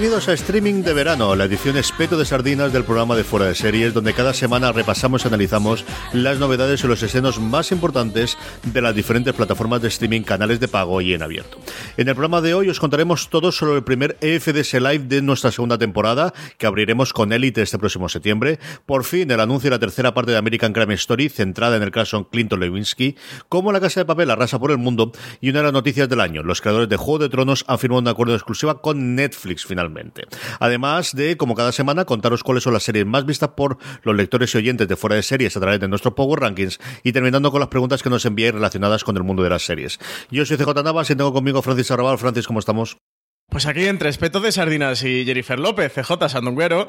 Bienvenidos a Streaming de Verano, la edición espeto de sardinas del programa de Fuera de Series, donde cada semana repasamos y analizamos las novedades y los escenos más importantes de las diferentes plataformas de streaming, canales de pago y en abierto. En el programa de hoy os contaremos todo sobre el primer EFDS Live de nuestra segunda temporada, que abriremos con Elite este próximo septiembre. Por fin, el anuncio de la tercera parte de American Crime Story, centrada en el caso Clinton Lewinsky, como La Casa de Papel arrasa por el mundo, y una de las noticias del año, los creadores de Juego de Tronos han firmado un acuerdo exclusiva con Netflix finalmente. Además de, como cada semana, contaros cuáles son las series más vistas por los lectores y oyentes de fuera de series a través de nuestros Power Rankings y terminando con las preguntas que nos enviáis relacionadas con el mundo de las series. Yo soy CJ Navas y tengo conmigo Francis Arrabal. Francis, ¿cómo estamos? Pues aquí entre espeto de sardinas y Jennifer López, CJ Sandunguero.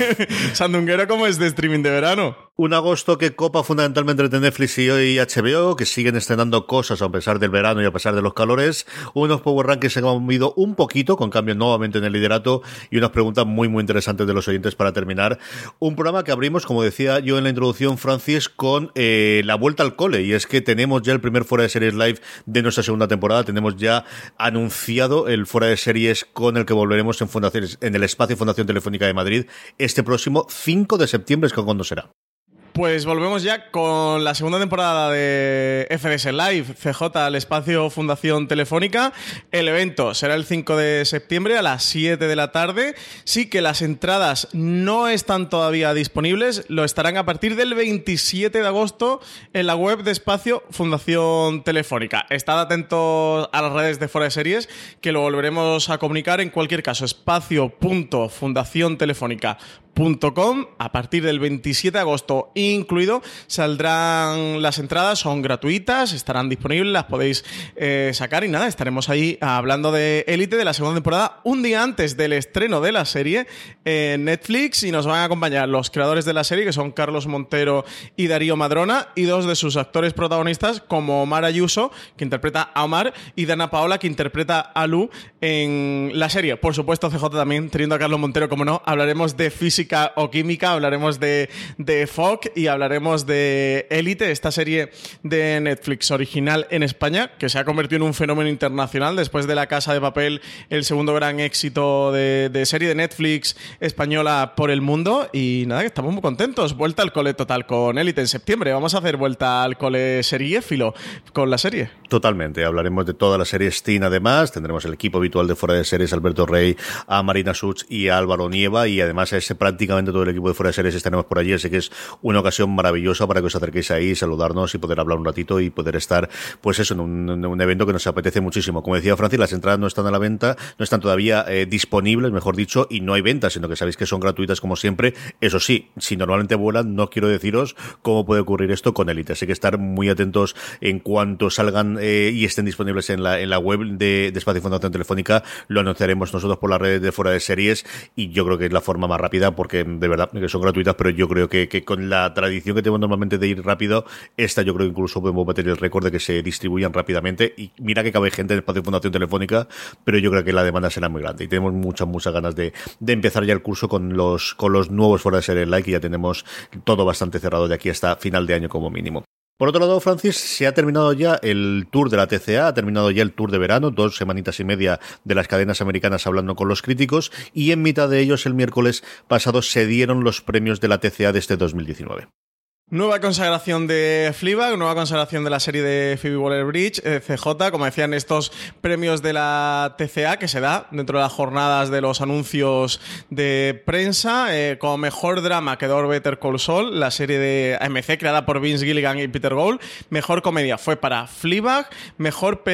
Sandunguero como es de streaming de verano. Un agosto que copa fundamentalmente entre Netflix y hoy HBO, que siguen estrenando cosas a pesar del verano y a pesar de los calores. Unos Power Rankings se han movido un poquito, con cambio nuevamente en el liderato y unas preguntas muy, muy interesantes de los oyentes para terminar. Un programa que abrimos, como decía yo en la introducción, Francis, con eh, la vuelta al cole. Y es que tenemos ya el primer Fuera de Series Live de nuestra segunda temporada. Tenemos ya anunciado el Fuera de Series con el que volveremos en, fundaciones, en el espacio Fundación Telefónica de Madrid este próximo 5 de septiembre, es que cuando será. Pues volvemos ya con la segunda temporada de FDS Live, CJ al espacio Fundación Telefónica. El evento será el 5 de septiembre a las 7 de la tarde. Sí que las entradas no están todavía disponibles, lo estarán a partir del 27 de agosto en la web de espacio Fundación Telefónica. Estad atentos a las redes de Fuera de Series que lo volveremos a comunicar en cualquier caso. Espacio.fundaciontelefónica.com a partir del 27 de agosto incluido saldrán las entradas son gratuitas estarán disponibles las podéis eh, sacar y nada estaremos ahí hablando de Élite de la segunda temporada un día antes del estreno de la serie en Netflix y nos van a acompañar los creadores de la serie que son Carlos Montero y Darío Madrona y dos de sus actores protagonistas como Omar Ayuso que interpreta a Omar y Dana Paola que interpreta a Lu en la serie. Por supuesto CJ también teniendo a Carlos Montero como no hablaremos de física o química hablaremos de, de Fog y hablaremos de Élite, esta serie de Netflix original en España, que se ha convertido en un fenómeno internacional después de La Casa de Papel, el segundo gran éxito de, serie de Netflix española por el mundo. Y nada, que estamos muy contentos. Vuelta al cole total con Élite en septiembre. Vamos a hacer vuelta al cole seriéfilo con la serie. Totalmente, hablaremos de toda la serie Steam además, tendremos el equipo habitual de Fuera de Series, Alberto Rey, a Marina Such y a Álvaro Nieva, y además ese prácticamente todo el equipo de Fuera de Series estaremos por allí, así que es una ocasión maravillosa para que os acerquéis ahí, saludarnos y poder hablar un ratito y poder estar, pues eso, en un, en un evento que nos apetece muchísimo. Como decía Francis, las entradas no están a la venta, no están todavía eh, disponibles, mejor dicho, y no hay ventas, sino que sabéis que son gratuitas como siempre. Eso sí, si normalmente vuelan, no quiero deciros cómo puede ocurrir esto con Elite, así que estar muy atentos en cuanto salgan eh, y estén disponibles en la, en la web de, de Espacio Fundación Telefónica, lo anunciaremos nosotros por las redes de fuera de series y yo creo que es la forma más rápida porque de verdad que son gratuitas, pero yo creo que, que con la tradición que tenemos normalmente de ir rápido, esta yo creo que incluso podemos meter el récord de que se distribuyan rápidamente y mira que cabe gente en Espacio Fundación Telefónica, pero yo creo que la demanda será muy grande y tenemos muchas, muchas ganas de, de empezar ya el curso con los, con los nuevos fuera de series like y ya tenemos todo bastante cerrado de aquí hasta final de año como mínimo. Por otro lado, Francis, se ha terminado ya el tour de la TCA, ha terminado ya el tour de verano, dos semanitas y media de las cadenas americanas hablando con los críticos, y en mitad de ellos el miércoles pasado se dieron los premios de la TCA de este 2019. Nueva consagración de Fleabag, nueva consagración de la serie de Phoebe Waller-Bridge, eh, CJ, como decían estos premios de la TCA que se da dentro de las jornadas de los anuncios de prensa. Eh, como mejor drama quedó Better Call Saul, la serie de AMC creada por Vince Gilligan y Peter Gould. Mejor comedia fue para Fleabag, mejor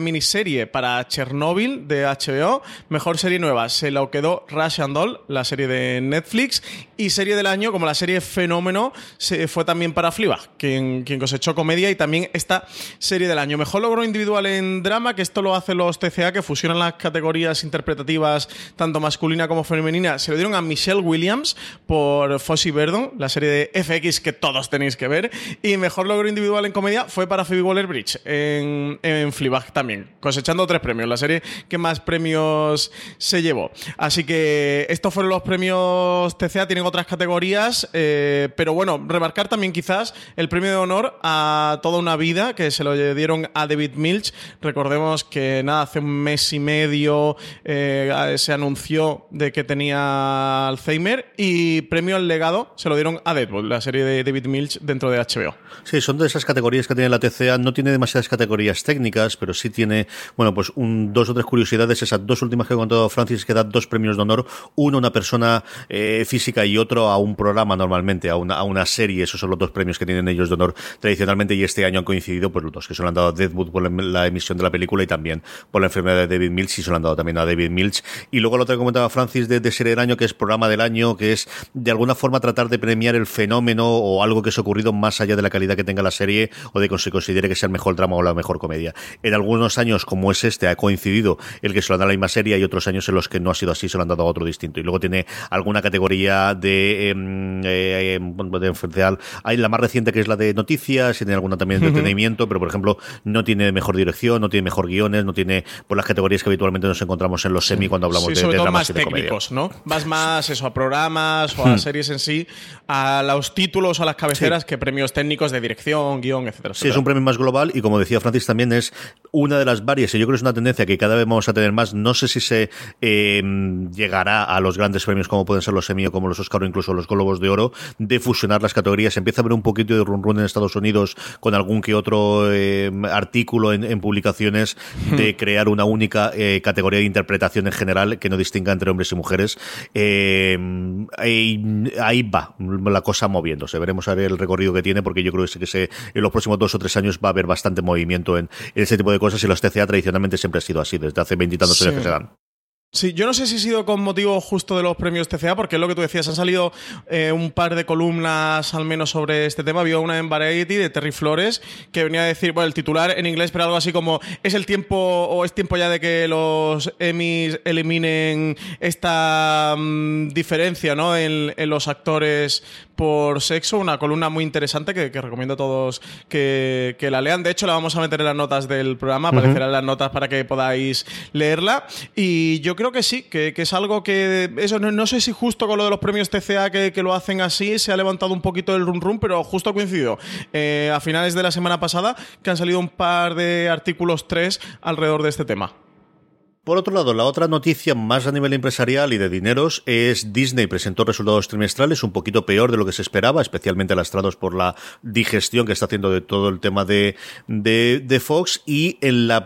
miniserie para Chernobyl de HBO, mejor serie nueva se lo quedó Russian Doll, la serie de Netflix, y serie del año como la serie Fenómeno se fue también para Fleabag, quien, cosechó comedia y también esta serie del año. Mejor logro individual en drama, que esto lo hacen los TCA, que fusionan las categorías interpretativas tanto masculina como femenina, se lo dieron a Michelle Williams por Fossey Verdon, la serie de FX que todos tenéis que ver, y mejor logro individual en comedia fue para Phoebe Waller-Bridge en, en también, cosechando tres premios, la serie que más premios se llevó. Así que estos fueron los premios TCA, tienen otras categorías, eh, pero bueno, remarcar también quizás el premio de honor a toda una vida que se lo dieron a David Milch. Recordemos que nada, hace un mes y medio eh, se anunció de que tenía Alzheimer y premio al legado se lo dieron a Deadpool, la serie de David Milch dentro de HBO. Sí, son de esas categorías que tiene la TCA. No tiene demasiadas categorías técnicas, pero sí tiene, bueno, pues un, dos o tres curiosidades. Esas dos últimas que he contado Francis, que da dos premios de honor. Uno a una persona eh, física y otro a un programa normalmente, a una, a una serie. Son los dos premios que tienen ellos de honor tradicionalmente y este año han coincidido pues los dos, que se lo han dado a Deadwood por la, emisión de la película y también por la enfermedad de David Milch y se lo han dado también a David Milch. Y luego lo otro que comentaba Francis de, de serie del año, que es programa del año, que es de alguna forma tratar de premiar el fenómeno o algo que se ha ocurrido más allá de la calidad que tenga la serie o de que se considere que sea el mejor drama o la mejor comedia. En algunos años, como es este, ha coincidido el que se lo han dado a la misma serie y otros años en los que no ha sido así, se lo han dado a otro distinto. Y luego tiene alguna categoría de, eh, eh, de. Hay la más reciente que es la de noticias, y tiene alguna también de entretenimiento, pero por ejemplo, no tiene mejor dirección, no tiene mejor guiones, no tiene por las categorías que habitualmente nos encontramos en los semi cuando hablamos Sí, de, sobre de todo dramas más y de comedia. técnicos, ¿no? Vas más eso, a programas o a series en sí, a los títulos o a las cabeceras que premios técnicos de dirección, guion, etcétera. Sí, es un premio más global y como decía Francis también es una de las varias, y yo creo que es una tendencia que cada vez vamos a tener más. No sé si se eh, llegará a los grandes premios como pueden ser los Emmy o como los Oscar o incluso los Globos de Oro, de fusionar las categorías. Empieza a haber un poquito de run run en Estados Unidos con algún que otro eh, artículo en, en publicaciones de crear una única eh, categoría de interpretación en general que no distinga entre hombres y mujeres. Eh, ahí, ahí va la cosa moviéndose. Veremos a ver el recorrido que tiene porque yo creo que, se, en los próximos dos o tres años va a haber bastante movimiento en, en este tipo de cosas y los TCA tradicionalmente siempre ha sido así, desde hace veintitantos Sí. años que se dan. Sí, yo no sé si ha sido con motivo justo de los premios TCA, porque es lo que tú decías, han salido eh, un par de columnas al menos sobre este tema. Había una en Variety de Terry Flores que venía a decir, bueno, el titular en inglés, pero algo así como es el tiempo o es tiempo ya de que los Emmys eliminen esta mm, diferencia ¿no? en, en los actores por sexo. Una columna muy interesante que, que recomiendo a todos que, que la lean. De hecho, la vamos a meter en las notas del programa, aparecerá en las notas para que podáis leerla. Y yo creo que sí, que, que es algo que. Eso, no, no sé si justo con lo de los premios TCA que, que lo hacen así, se ha levantado un poquito el rum rum, pero justo ha coincidido eh, a finales de la semana pasada que han salido un par de artículos 3 alrededor de este tema. Por otro lado, la otra noticia más a nivel empresarial y de dineros es Disney presentó resultados trimestrales un poquito peor de lo que se esperaba, especialmente lastrados por la digestión que está haciendo de todo el tema de, de, de Fox. Y en las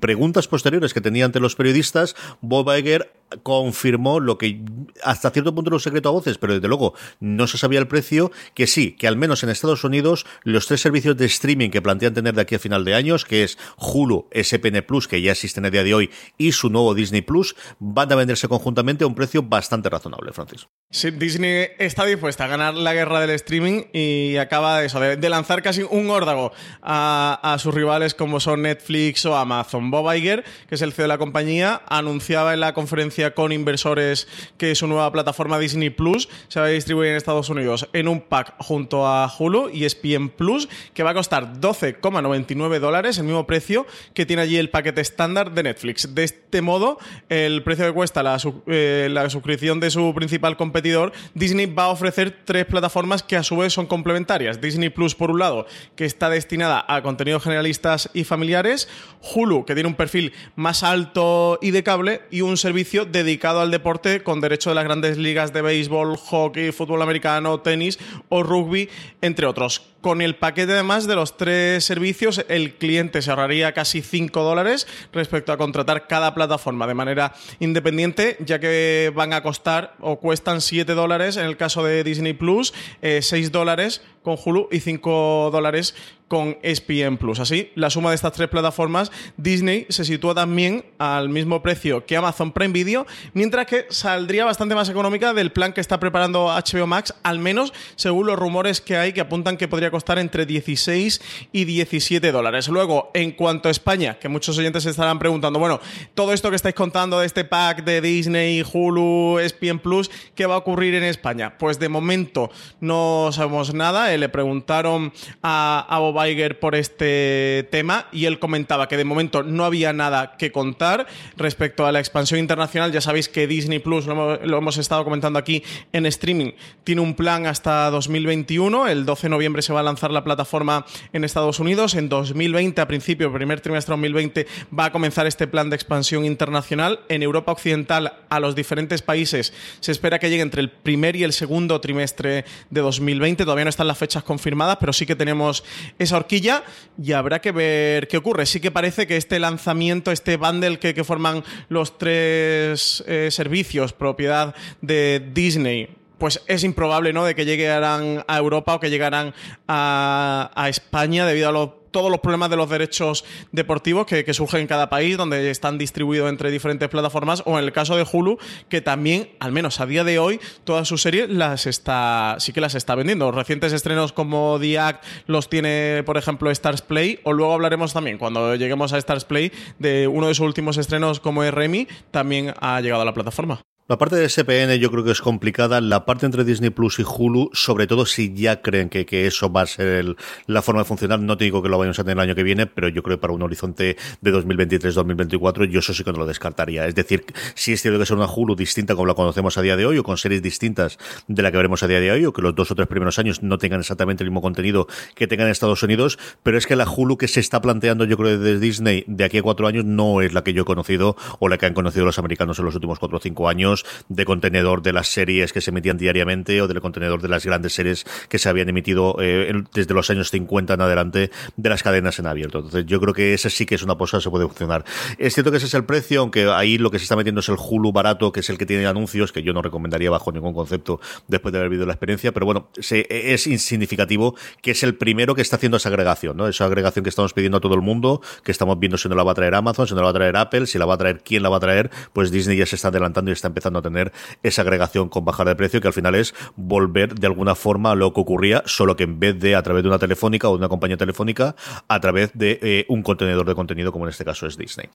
preguntas posteriores que tenía ante los periodistas, Bob Iger confirmó lo que hasta cierto punto era un secreto a voces, pero desde luego no se sabía el precio, que sí, que al menos en Estados Unidos los tres servicios de streaming que plantean tener de aquí a final de años, que es Hulu, SPN Plus, que ya existen a día de hoy, y su nuevo Disney Plus, van a venderse conjuntamente a un precio bastante razonable, Francis. Sí, Disney está dispuesta a ganar la guerra del streaming y acaba de lanzar casi un órdago a, a, sus rivales como son Netflix o Amazon. Bob Iger, que es el CEO de la compañía, anunciaba en la conferencia con inversores que su nueva plataforma Disney Plus se va a distribuir en Estados Unidos en un pack junto a Hulu y ESPN Plus, que va a costar 12,99 dólares, el mismo precio que tiene allí el paquete estándar de Netflix. De este modo, el precio que cuesta la, eh, la suscripción de su principal competidor, Disney va a ofrecer tres plataformas que a su vez son complementarias. Disney Plus, por un lado, que está destinada a contenidos generalistas y familiares, Hulu, que tiene un perfil más alto y de cable, y un servicio dedicado al deporte con derecho de las grandes ligas de béisbol, hockey, fútbol americano, tenis o rugby, entre otros. Con el paquete además de los tres servicios, el cliente se ahorraría casi 5 dólares respecto a contratar cada plataforma de manera independiente, ya que van a costar o cuestan 7 dólares en el caso de Disney Plus, eh, 6 dólares con Hulu y 5 dólares con ESPN Plus. Así, la suma de estas tres plataformas, Disney se sitúa también al mismo precio que Amazon Prime Video, mientras que saldría bastante más económica del plan que está preparando HBO Max, al menos según los rumores que hay que apuntan que podría costar entre 16 y 17 dólares. Luego, en cuanto a España, que muchos oyentes se estarán preguntando, bueno, todo esto que estáis contando de este pack de Disney, Hulu, ESPN Plus, ¿qué va a ocurrir en España? Pues de momento no sabemos nada. Eh, le preguntaron a, a Bob Iger por este tema y él comentaba que de momento no había nada que contar respecto a la expansión internacional. Ya sabéis que Disney Plus, lo lo hemos estado comentando aquí en streaming, tiene un plan hasta 2021. El 12 de noviembre se va a lanzar la plataforma en Estados Unidos. En 2020, a principio, primer trimestre de 2020, va a comenzar este plan de expansión internacional. En Europa Occidental, a los diferentes países, se espera que llegue entre el primer y el segundo trimestre de 2020. Todavía no están las fechas confirmadas, pero sí que tenemos esa horquilla y habrá que ver qué ocurre. Sí que parece que este lanzamiento, este bundle que, forman los tres eh, servicios, propiedad de Disney, pues es improbable, ¿no? De que llegaran a Europa o que llegaran a, España debido a lo- todos los problemas de los derechos deportivos que, que surgen en cada país, donde están distribuidos entre diferentes plataformas, o en el caso de Hulu, que también, al menos a día de hoy, todas sus series las está, sí que las está vendiendo. Recientes estrenos como The Act los tiene, por ejemplo, Stars Play, o luego hablaremos también, cuando lleguemos a Stars Play, de uno de sus últimos estrenos como es Remy, también ha llegado a la plataforma. La parte de SPN yo creo que es complicada. La parte entre Disney Plus y Hulu, sobre todo si ya creen que, que eso va a ser el- la forma de funcionar. No te digo que lo vayamos a tener el año que viene, pero yo creo que para un horizonte de 2023-2024 yo eso sí que no lo descartaría. Es decir, si es cierto que es una Hulu distinta como la conocemos a día de hoy o con series distintas de la que veremos a día de hoy o que los dos o tres primeros años no tengan exactamente el mismo contenido que tengan en Estados Unidos, pero es que la Hulu que se está planteando yo creo desde Disney de aquí a cuatro años no es la que yo he conocido o la que han conocido los americanos en los últimos cuatro o cinco años de contenedor de las series que se emitían diariamente o del contenedor de las grandes series que se habían emitido eh, desde los años 50 en adelante de las cadenas en abierto. Entonces yo creo que esa sí que es una cosa que se puede funcionar. Es cierto que ese es el precio, aunque ahí lo que se está metiendo es el Hulu barato, que es el que tiene anuncios, que yo no recomendaría bajo ningún concepto después de haber vivido la experiencia, pero bueno, es insignificativo que es el primero que está haciendo esa agregación, ¿no? Esa agregación que estamos pidiendo a todo el mundo, que estamos viendo si no la va a traer Amazon, si no la va a traer Apple, si la va a traer quién la va a traer, pues Disney ya se está adelantando y está empezando a tener esa agregación con bajar de precio, que al final es volver de alguna forma a lo que ocurría, solo que en vez de a través de una telefónica o de una compañía telefónica, a través de eh, un contenedor de contenido, como en este caso es Disney.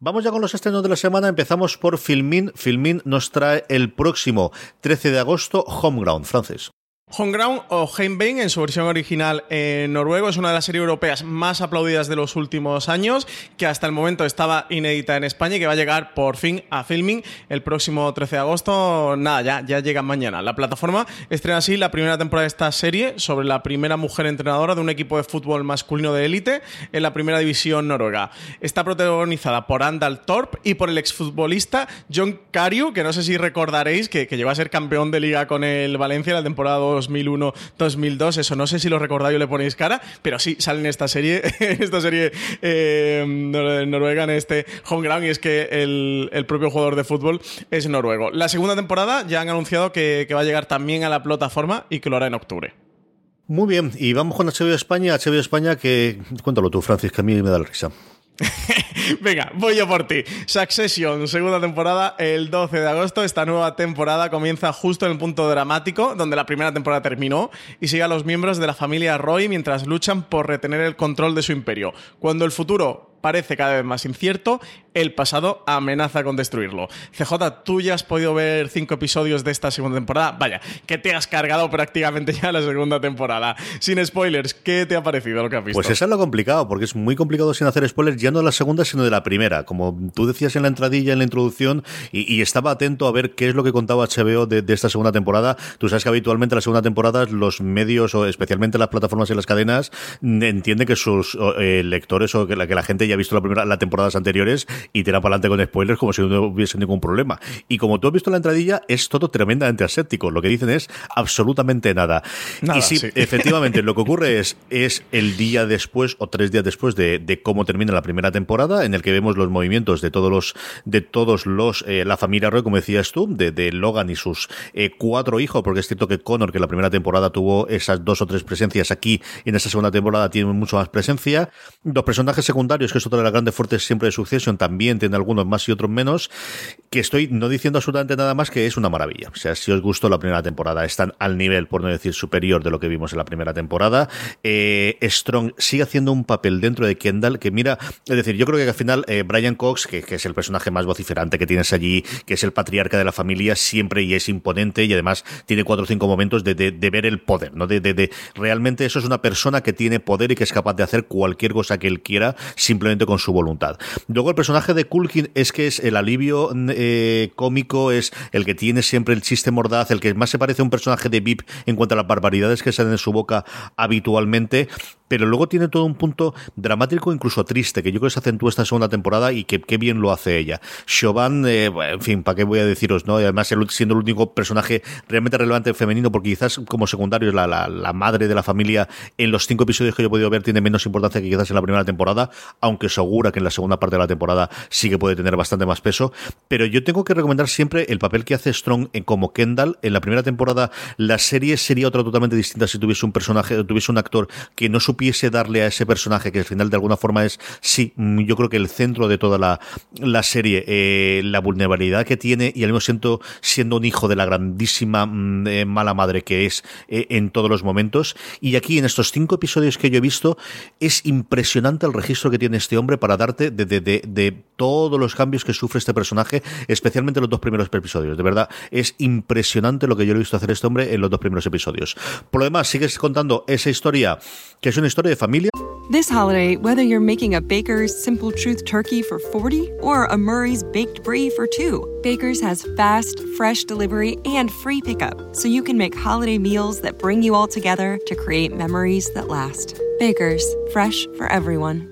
Vamos ya con los estrenos de la semana. Empezamos por Filmin. Filmin nos trae el próximo 13 de agosto Homeground, francés. Homeground o Heimbein en su versión original en noruego es una de las series europeas más aplaudidas de los últimos años que hasta el momento estaba inédita en España y que va a llegar por fin a filming el próximo 13 de agosto. Nada, ya, ya llega mañana. La plataforma estrena así la primera temporada de esta serie sobre la primera mujer entrenadora de un equipo de fútbol masculino de élite en la primera división noruega. Está protagonizada por Andal Torp y por el exfutbolista John Cariu, que no sé si recordaréis que, que llegó a ser campeón de liga con el Valencia en la temporada 2001-2002. Eso no sé si lo recordáis o le ponéis cara, pero sí sale en esta serie, en esta serie eh, nor- noruega, en este Homeground, y es que el, el propio jugador de fútbol es noruego. La segunda temporada ya han anunciado que, que va a llegar también a la plataforma y que lo hará en octubre. Muy bien, y vamos con HBO España. HBO España, que cuéntalo tú, Francis, que a mí me da la risa. Venga, voy yo por ti. Succession, segunda temporada, el 12 de agosto. Esta nueva temporada comienza justo en el punto dramático, donde la primera temporada terminó, y sigue a los miembros de la familia Roy mientras luchan por retener el control de su imperio. Cuando el futuro parece cada vez más incierto, el pasado amenaza con destruirlo. CJ, tú ya has podido ver cinco episodios de esta segunda temporada. Vaya, que te has cargado prácticamente ya la segunda temporada. Sin spoilers, ¿qué te ha parecido lo que has visto? Pues eso es lo complicado, porque es muy complicado sin hacer spoilers, ya no de la segunda, sino de la primera. Como tú decías en la entradilla, en la introducción, y, estaba atento a ver qué es lo que contaba HBO de, esta segunda temporada. Tú sabes que habitualmente la segunda temporada los medios, o especialmente las plataformas y las cadenas, entienden que sus eh, lectores o que la, que la gente ya haya visto la primera, las temporadas anteriores y tira para adelante con spoilers como si no hubiese ningún problema. Y como tú has visto la entradilla, es todo tremendamente aséptico. Lo que dicen es absolutamente nada. Nada, y sí, sí. efectivamente, lo que ocurre es, es el día después o tres días después de, de cómo termina la primera temporada, en el que vemos los movimientos de todos los, de todos los, eh, la familia Roy, como decías tú, de, de Logan y sus eh, cuatro hijos, porque es cierto que Connor, que en la primera temporada tuvo esas dos o tres presencias aquí, en esta segunda temporada tiene mucho más presencia. Los personajes secundarios, que es otra de las grandes fuertes siempre de Succession, también tienen algunos más y otros menos, que estoy no diciendo absolutamente nada más que es una maravilla. O sea, si os gustó la primera temporada, están al nivel, por no decir superior, de lo que vimos en la primera temporada. Eh, Strong sigue haciendo un papel dentro de Kendall que mira, es decir, yo creo que al final eh, Brian Cox, que, es el personaje más vociferante que tienes allí, que es el patriarca de la familia, siempre y es imponente y además tiene cuatro o cinco momentos de, ver el poder, ¿no? De- de- realmente eso es una persona que tiene poder y que es capaz de hacer cualquier cosa que él quiera simplemente con su voluntad. Luego el personaje de Culkin es que es el alivio eh, cómico, es el que tiene siempre el chiste mordaz, el que más se parece a un personaje de VIP en cuanto a las barbaridades que salen de su boca habitualmente, pero luego tiene todo un punto dramático, incluso triste, que yo creo que se acentúa esta segunda temporada y que qué bien lo hace ella. Chauvin, eh, en fin, ¿para qué voy a deciros? no además siendo el único personaje realmente relevante femenino, porque quizás como secundario la, la, la madre de la familia en los cinco episodios que yo he podido ver tiene menos importancia que quizás en la primera temporada, aunque segura que en la segunda parte de la temporada sí que puede tener bastante más peso. Pero yo tengo que recomendar siempre el papel que hace Strong en, como Kendall. En la primera temporada la serie sería otra totalmente distinta si tuviese un personaje, tuviese un actor que no supiese darle a ese personaje, que al final de alguna forma es, sí, mm, yo creo que el centro de toda la, la serie, eh, la vulnerabilidad que tiene y al mismo siento siendo un hijo de la grandísima mm, eh, mala madre que es eh, en todos los momentos. Y aquí en estos cinco episodios que yo he visto, es impresionante el registro que tiene este hombre para darte de, de, de, de todos los cambios que sufre este personaje, especialmente los dos primeros episodios. De verdad, es impresionante lo que yo le he visto hacer a este hombre en los dos primeros episodios. Por lo demás, sigues contando esa historia, que es una historia de familia. This holiday, whether you're making a Baker's Simple Truth turkey for 40 or a Murray's baked brie for 2, Baker's has fast, fresh delivery and free pickup, so you can make holiday meals that bring you all together to create memories that last. Baker's, fresh for everyone.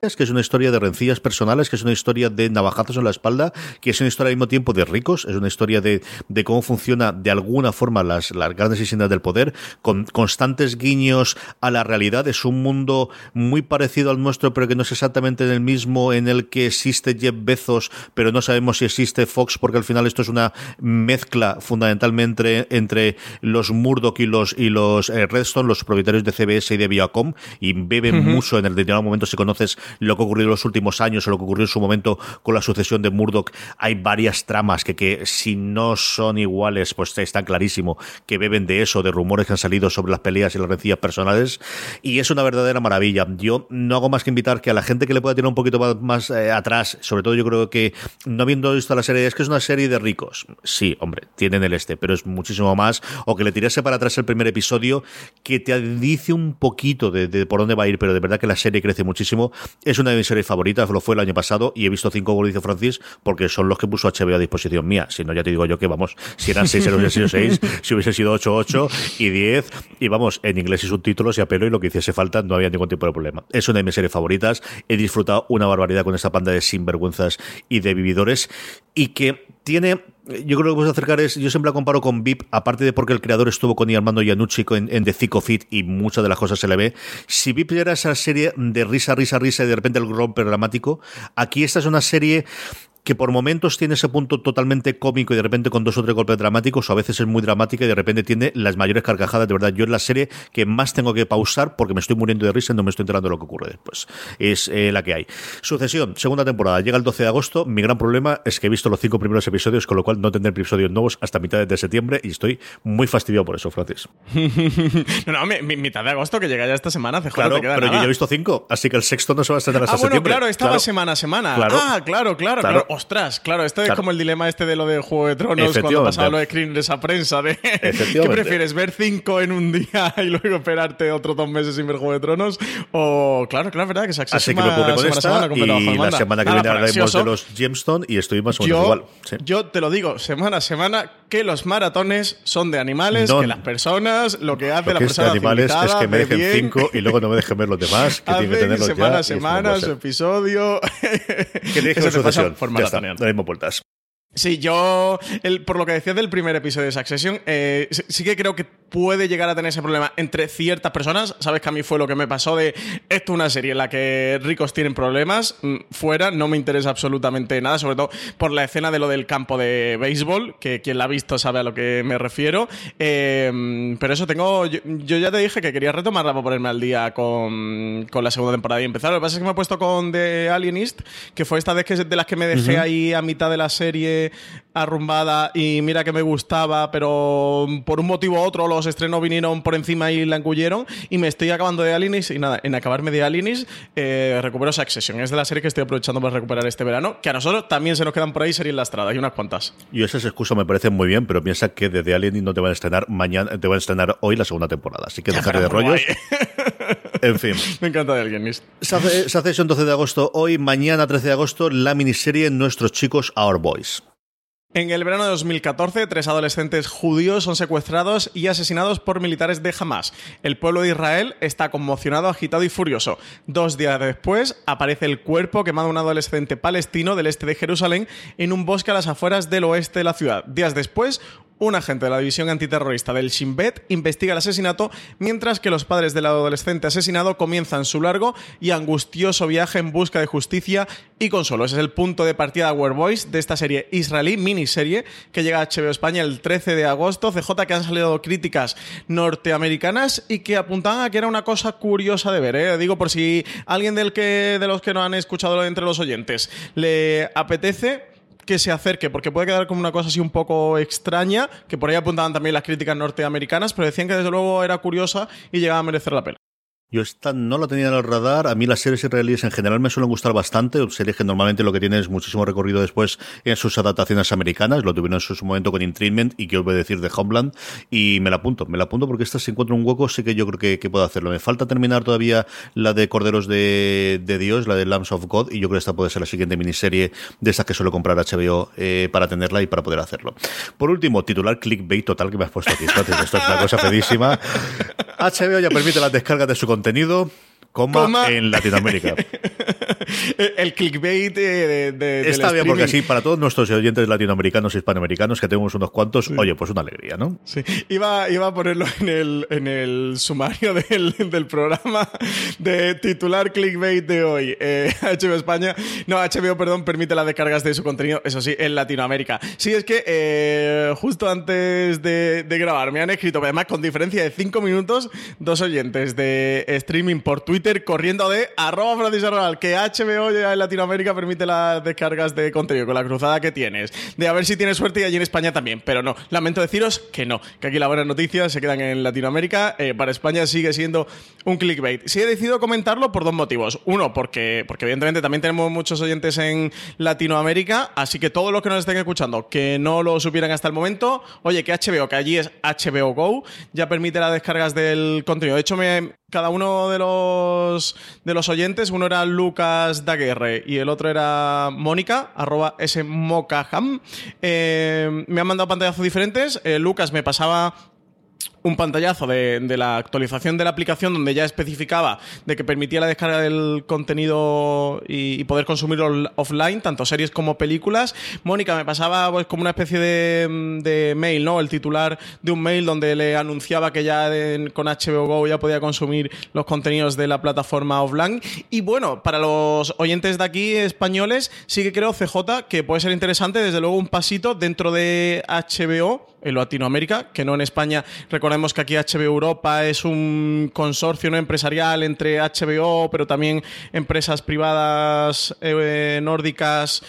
Que es una historia de rencillas personales, que es una historia de navajazos en la espalda, que es una historia al mismo tiempo de ricos, es una historia de, de cómo funciona de alguna forma las, las grandes historias del poder, con constantes guiños a la realidad. Es un mundo muy parecido al nuestro, pero que no es exactamente el mismo, en el que existe Jeff Bezos, pero no sabemos si existe Fox, porque al final esto es una mezcla fundamentalmente entre, entre los Murdoch y los, y los eh, Redstone, los propietarios de CBS y de Viacom, y beben mucho en el determinado momento si conoces lo que ha ocurrido en los últimos años o lo que ocurrió en su momento con la sucesión de Murdoch. Hay varias tramas que, que si no son iguales, pues está clarísimo que beben de eso, de rumores que han salido sobre las peleas y las rencillas personales. Y es una verdadera maravilla. Yo no hago más que invitar que a la gente que le pueda tirar un poquito más, eh, atrás, sobre todo yo creo que no habiendo visto la serie, es que es una serie de ricos. Sí, hombre, tienen el este, pero es muchísimo más. O que le tirase para atrás el primer episodio, que te dice un poquito de, de por dónde va a ir, pero de verdad que la serie crece muchísimo. Es una de mis series favoritas, lo fue el año pasado, y he visto cinco, como dice Francis, porque son los que puso HBO a disposición mía. Si no, ya te digo yo que vamos, si eran seis, hubiese sido seis, si hubiese sido ocho, ocho y diez, y vamos, en inglés y subtítulos y a pelo, y lo que hiciese falta, no había ningún tipo de problema. Es una de mis series favoritas, he disfrutado una barbaridad con esta banda de sinvergüenzas y de vividores, y que tiene yo creo que puedes acercar es, yo siempre la comparo con VIP, aparte de porque el creador estuvo con Armando Iannucci en, en The Thick of It y muchas de las cosas se le ve. Si VIP era esa serie de risa, risa, risa y de repente el romper dramático, aquí esta es una serie que por momentos tiene ese punto totalmente cómico y de repente con dos o tres golpes dramáticos, o a veces es muy dramática y de repente tiene las mayores carcajadas. De verdad, yo es la serie que más tengo que pausar porque me estoy muriendo de risa y no me estoy enterando de lo que ocurre después. Es eh, la que hay. Sucesión, segunda temporada, llega el 12 de agosto. Mi gran problema es que he visto los cinco primeros episodios, con lo cual no tendré episodios nuevos hasta mitad de septiembre y estoy muy fastidiado por eso, Francis. no, no, mi- mi- mitad de agosto que llega ya esta semana, CJ, Claro, te queda pero yo ya he visto cinco, así que el sexto no se va a estrenar hasta Ah, bueno, septiembre. claro, estaba Claro. semana a semana. Claro. Ah, claro, claro, Claro. claro. Ostras, claro, esto es como el dilema este de lo de Juego de Tronos cuando pasaba lo de screeners a prensa. De, ¿Qué prefieres, ver cinco en un día y luego esperarte otros dos meses sin ver Juego de Tronos? O, claro, claro, es verdad que se Así que me ocurre con esta y la semana que viene hablaremos de los Gemstone y estoy más o menos yo, igual. Sí. yo te lo digo semana a semana que los maratones son de animales, No. que las personas, lo que hace Lo la que es de persona animales es que me de dejen bien, cinco y luego no me dejen ver los demás, que tienen que tenerlos ya. semana a semana su episodio. Que tiene que Eso no dimos vueltas. Sí, yo, el- por lo que decías del primer episodio de Succession, eh, sí, sí que creo que puede llegar a tener ese problema entre ciertas personas. Sabes que a mí fue lo que me pasó de esto es una serie en la que ricos tienen problemas, mm, fuera, no me interesa absolutamente nada, sobre todo por la escena de lo del campo de béisbol, que quien la ha visto sabe a lo que me refiero. Eh, pero eso tengo, yo, yo ya te dije que quería retomarla para ponerme al día con, con la segunda temporada y empezar. Lo que pasa es que me he puesto con The Alienist, que fue esta vez que, de las que me dejé ahí a mitad de la serie arrumbada y mira que me gustaba, pero por un motivo u otro los estrenos vinieron por encima y la engullieron y me estoy acabando de Alienist y nada, en acabarme de Alienist eh, recupero Succession. Es de la serie que estoy aprovechando para recuperar este verano, que a nosotros también se nos quedan por ahí series lastradas y unas cuantas. Y esas excusas me parecen muy bien, pero piensa que desde Alien no te van a estrenar mañana, te van a estrenar hoy la segunda temporada. Así que déjate de rollos. En fin. me encanta de Alienist. Suce- Succession 12 de agosto, hoy, mañana 13 de agosto, la miniserie Nuestros chicos Our Boys. En el verano de 2014, tres adolescentes judíos son secuestrados y asesinados por militares de Hamas. El pueblo de Israel está conmocionado, agitado y furioso. Dos días después, aparece el cuerpo quemado de un adolescente palestino del este de Jerusalén en un bosque a las afueras del oeste de la ciudad. Días después, un agente de la división antiterrorista del Shin Bet investiga el asesinato, mientras que los padres del adolescente asesinado comienzan su largo y angustioso viaje en busca de justicia y consuelo. Ese es el punto de partida de Were Boys de esta serie israelí, miniserie, que llega a HBO España el 13 de agosto. CJ, que han salido críticas norteamericanas y que apuntaban a que era una cosa curiosa de ver. ¿eh? Digo, por si alguien del que, de los que no han escuchado entre los oyentes le apetece que se acerque, porque puede quedar como una cosa así un poco extraña, que por ahí apuntaban también las críticas norteamericanas, pero decían que desde luego era curiosa y llegaba a merecer la pena. Yo esta no la tenía en el radar. A mí las series israelíes en general me suelen gustar bastante. Series que normalmente lo que tienen es muchísimo recorrido después en sus adaptaciones americanas. Lo tuvieron en su momento con Intreatment y que os voy a decir de Homeland. Y me la apunto, me la apunto porque esta si encuentro un hueco sí que yo creo que, que puedo hacerlo. Me falta terminar todavía la de Corderos de, de Dios, la de Lambs of God. Y yo creo que esta puede ser la siguiente miniserie de estas que suelo comprar HBO eh, para tenerla y para poder hacerlo. Por último, titular clickbait total que me has puesto aquí. Esto es una cosa pedísima. HBO ya permite las descargas de su contenido, coma, Coma. en Latinoamérica. El clickbait de, de- Está bien, porque así para todos nuestros oyentes latinoamericanos y hispanoamericanos, que tenemos unos cuantos, oye, pues una alegría, ¿no? Sí. Iba, iba a ponerlo en el, en el sumario del, del programa de titular clickbait de hoy. Eh, HBO España, no, HBO, perdón, permite las descargas de su contenido, eso sí, en Latinoamérica. Sí, es que eh, justo antes de, de grabar me han escrito, además con diferencia de 5 minutos, dos oyentes de streaming por Twitter corriendo de arroba Francis Arrabal, que HBO ya en Latinoamérica permite las descargas de contenido con la cruzada que tienes. De a ver si tienes suerte y allí en España también. Pero no, lamento deciros que no, que aquí las buenas noticias se quedan en Latinoamérica. Eh, para España sigue siendo un clickbait. Sí he decidido comentarlo por dos motivos. Uno, porque, porque evidentemente también tenemos muchos oyentes en Latinoamérica, así que todos los que nos estén escuchando que no lo supieran hasta el momento, oye, que HBO, que allí es HBO Go, ya permite las descargas del contenido. De hecho, me, cada uno de los, de los oyentes, uno era Lucas Daguerre y el otro era Mónica, arroba smokaham, eh, me han mandado pantallazos diferentes. Eh, Lucas me pasaba un pantallazo de, la actualización de la aplicación donde ya especificaba de que permitía la descarga del contenido y, poder consumirlo offline, tanto series como películas. Mónica me pasaba pues como una especie de, mail, ¿no? El titular de un mail donde le anunciaba que ya con HBO Go ya podía consumir los contenidos de la plataforma offline. Y bueno, para los oyentes de aquí españoles, sí que creo, CJ, que puede ser interesante, desde luego, un pasito dentro de HBO en Latinoamérica, que no en España. Recordemos que aquí HBO Europa es un consorcio no empresarial entre HBO, pero también empresas privadas eh, nórdicas.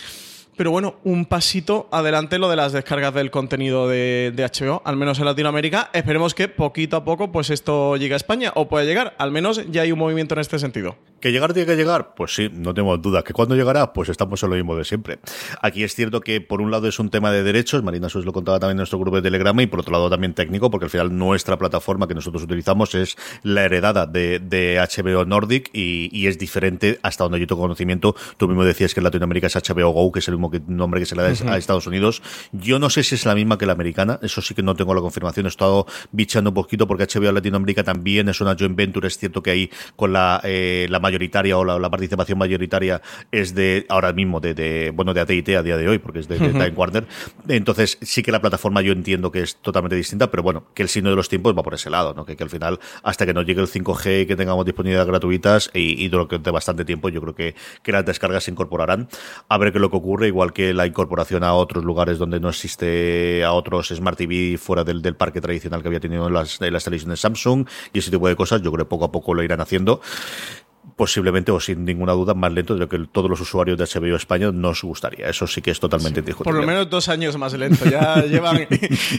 Pero bueno, un pasito adelante lo de las descargas del contenido de, de HBO, al menos en Latinoamérica. Esperemos que poquito a poco pues esto llegue a España o puede llegar. Al menos ya hay un movimiento en este sentido. ¿Que llegar tiene que llegar? Pues sí, no tengo duda. ¿Que cuándo llegará? Pues estamos en lo mismo de siempre. Aquí es cierto que por un lado es un tema de derechos, Marina Sus lo contaba también en nuestro grupo de Telegram, y por otro lado también técnico, porque al final nuestra plataforma que nosotros utilizamos es la heredada de, de HBO Nordic y, y es diferente hasta donde yo tengo conocimiento. Tú mismo decías que en Latinoamérica es HBO Go, que es el mismo que- nombre que se le da a Estados Unidos. Yo no sé si es la misma que la americana, eso sí que no tengo la confirmación. He estado bichando un poquito porque HBO Latinoamérica también es una joint venture. Es cierto que ahí con la, eh, la mayoritaria o la, la participación mayoritaria es de ahora mismo de, de bueno de AT&T a día de hoy porque es de, de Time Warner. Entonces sí que la plataforma yo entiendo que es totalmente distinta, pero bueno, que el signo de los tiempos va por ese lado, ¿no? Que, que al final hasta que nos llegue el 5G y que tengamos disponibilidad gratuitas y, y durante bastante tiempo yo creo que, que las descargas se incorporarán. A ver qué es lo que ocurre, igual que la incorporación a otros lugares donde no existe a otros Smart TV fuera del, del parque tradicional que había tenido en las, en las televisiones Samsung y ese tipo de cosas, yo creo que poco a poco lo irán haciendo posiblemente o sin ninguna duda más lento de lo que todos los usuarios de HBO España nos gustaría. Eso sí que es totalmente indiscutible. Por lo menos dos años más lento. Ya llevan.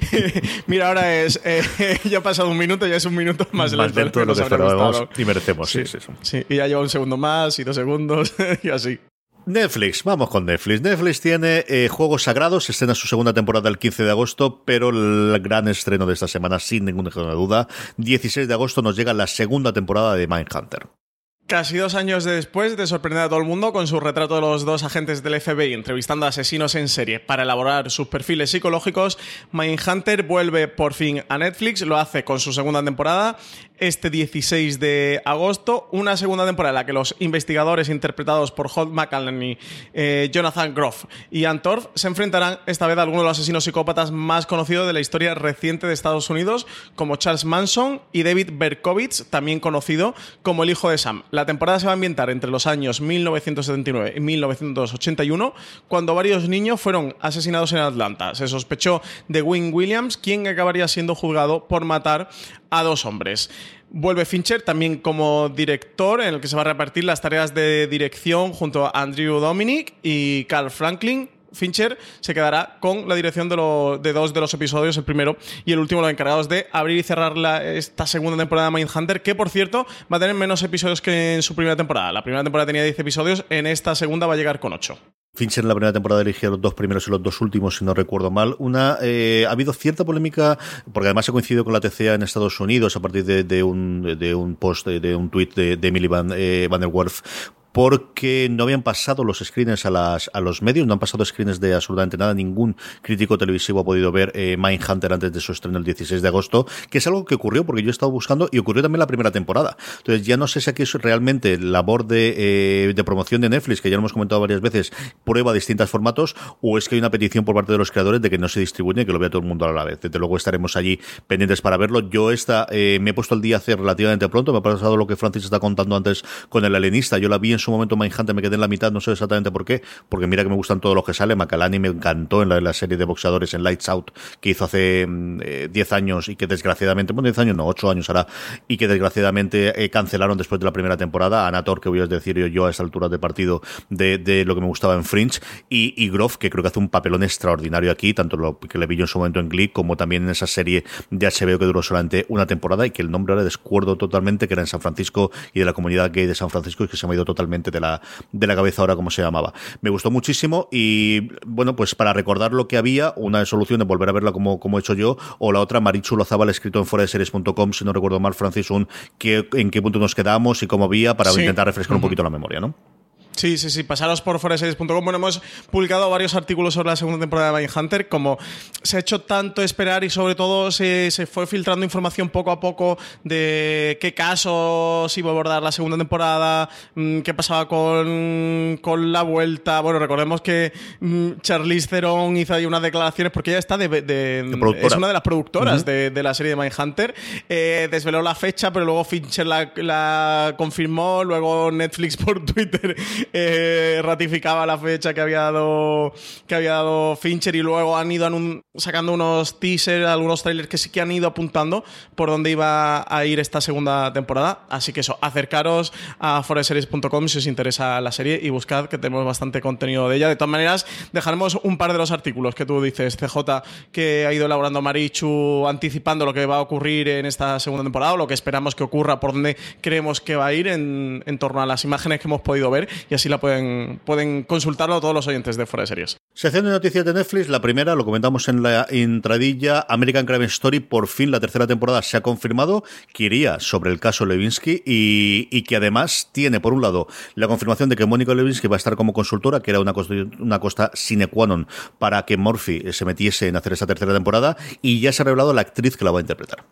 Mira, ahora es. eh, ya ha pasado un minuto, ya es un minuto más, Más lento de lo que esperábamos y merecemos. Sí, sí, sí. Sí, y ya lleva un segundo más y dos segundos y así. Netflix, vamos con Netflix. Netflix tiene eh, Juegos Sagrados, estrena su segunda temporada el 15 de agosto, pero el gran estreno de esta semana, sin ninguna duda, 16 de agosto nos llega la segunda temporada de Mindhunter. Casi dos años después de sorprender a todo el mundo con su retrato de los dos agentes del FBI entrevistando a asesinos en serie para elaborar sus perfiles psicológicos, Mindhunter vuelve por fin a Netflix, lo hace con su segunda temporada este 16 de agosto, una segunda temporada en la que los investigadores interpretados por Holt McCallany, eh, Jonathan Groff y Ann Torf se enfrentarán esta vez a algunos de los asesinos psicópatas más conocidos de la historia reciente de Estados Unidos, como Charles Manson y David Berkowitz, también conocido como el hijo de Sam. La temporada se va a ambientar entre los años 1979 y 1981, cuando varios niños fueron asesinados en Atlanta. Se sospechó de Wynne Williams, quien acabaría siendo juzgado por matar a dos hombres. Vuelve Fincher también como director, en el que se va a repartir las tareas de dirección junto a Andrew Dominic y Carl Franklin. Fincher se quedará con la dirección de, dos de los episodios, el primero y el último, los encargados de abrir y cerrar la- esta segunda temporada de Mindhunter, que por cierto va a tener menos episodios que en su primera temporada. La primera temporada tenía 10 episodios, en esta segunda va a llegar con 8. Fincher en la primera temporada eligió los dos primeros y los dos últimos, si no recuerdo mal. Una eh, ha habido cierta polémica, porque además ha coincidido con la TCA en Estados Unidos a partir de, de un, de un post, de, de un tuit de, de Emily Van, eh, Van der Werf, porque no habían pasado los screeners a, las, a los medios, no han pasado screeners de absolutamente nada. Ningún crítico televisivo ha podido ver eh, Mindhunter antes de su estreno el 16 de agosto, que es algo que ocurrió porque yo he estado buscando y ocurrió también la primera temporada. Entonces ya no sé si aquí es realmente labor de, eh, de promoción de Netflix, que ya lo hemos comentado varias veces, prueba distintos formatos, o es que hay una petición por parte de los creadores de que no se distribuye y que lo vea todo el mundo a la vez. Desde luego estaremos allí pendientes para verlo. Yo esta eh, me he puesto el día hace relativamente pronto, me ha pasado lo que Francis está contando antes con el alienista. Yo la vi en su momento Mindhunter, me quedé en la mitad, no sé exactamente por qué, porque mira que me gustan todos los que salen. Macalani me encantó en la, en la serie de boxeadores en Lights Out que hizo hace mm, eh, 10 años y que desgraciadamente, bueno, 10 años no, 8 años hará, y que desgraciadamente eh, cancelaron después de la primera temporada. Anator, que voy a decir yo, a esta altura de partido de, de lo que me gustaba en Fringe, y, y Groff, que creo que hace un papelón extraordinario aquí, tanto lo que le vi yo en su momento en Glee, como también en esa serie de HBO que duró solamente una temporada y que el nombre ahora descuerdo totalmente, que era en San Francisco y de la comunidad gay de San Francisco, y que se me ha ido totalmente de la, de la cabeza ahora cómo se llamaba. Me gustó muchísimo y, bueno, pues para recordar lo que había, una solución de volver a verla como, como he hecho yo, o la otra, Marichu Lozabal, escrito en fuera de series.com, si no recuerdo mal, Francis, un que, en qué punto nos quedamos y cómo había, para Sí. intentar refrescar un poquito la memoria, ¿no? Sí, sí, sí, pasaros por foreseries.com. Bueno, hemos publicado varios artículos sobre la segunda temporada de Mindhunter. Como se ha hecho tanto esperar y sobre todo se, se fue filtrando información poco a poco de qué casos iba a abordar la segunda temporada, mm, qué pasaba con, con la vuelta. Bueno, recordemos que mm, Charlize Theron hizo ahí unas declaraciones porque ella está de, de- De es una de las productoras de, de la serie de Mindhunter. Eh, desveló la fecha, pero luego Fincher la, la confirmó. Luego Netflix por Twitter eh, ratificaba la fecha que había dado que había dado Fincher y luego han ido sacando unos teasers, algunos trailers que sí que han ido apuntando por dónde iba a ir esta segunda temporada. Así que eso, acercaros a foreseries.com si os interesa la serie y buscad que tenemos bastante contenido de ella. De todas maneras, dejaremos un par de los artículos que tú dices, CJ, que ha ido elaborando Marichu anticipando lo que va a ocurrir en esta segunda temporada o lo que esperamos que ocurra, por dónde creemos que va a ir en torno a las imágenes que hemos podido ver y así la pueden, pueden consultarlo todos los oyentes de Fuera de Series. Sección de noticias de Netflix, la primera, lo comentamos en la intradilla, American Crime Story, por fin la tercera temporada se ha confirmado que iría sobre el caso Levinsky y, y que además tiene, por un lado, la confirmación de que Mónica Levinsky va a estar como consultora, que era una, costa- una costa sine qua non para que Murphy se metiese en hacer esa tercera temporada y ya se ha revelado la actriz que la va a interpretar.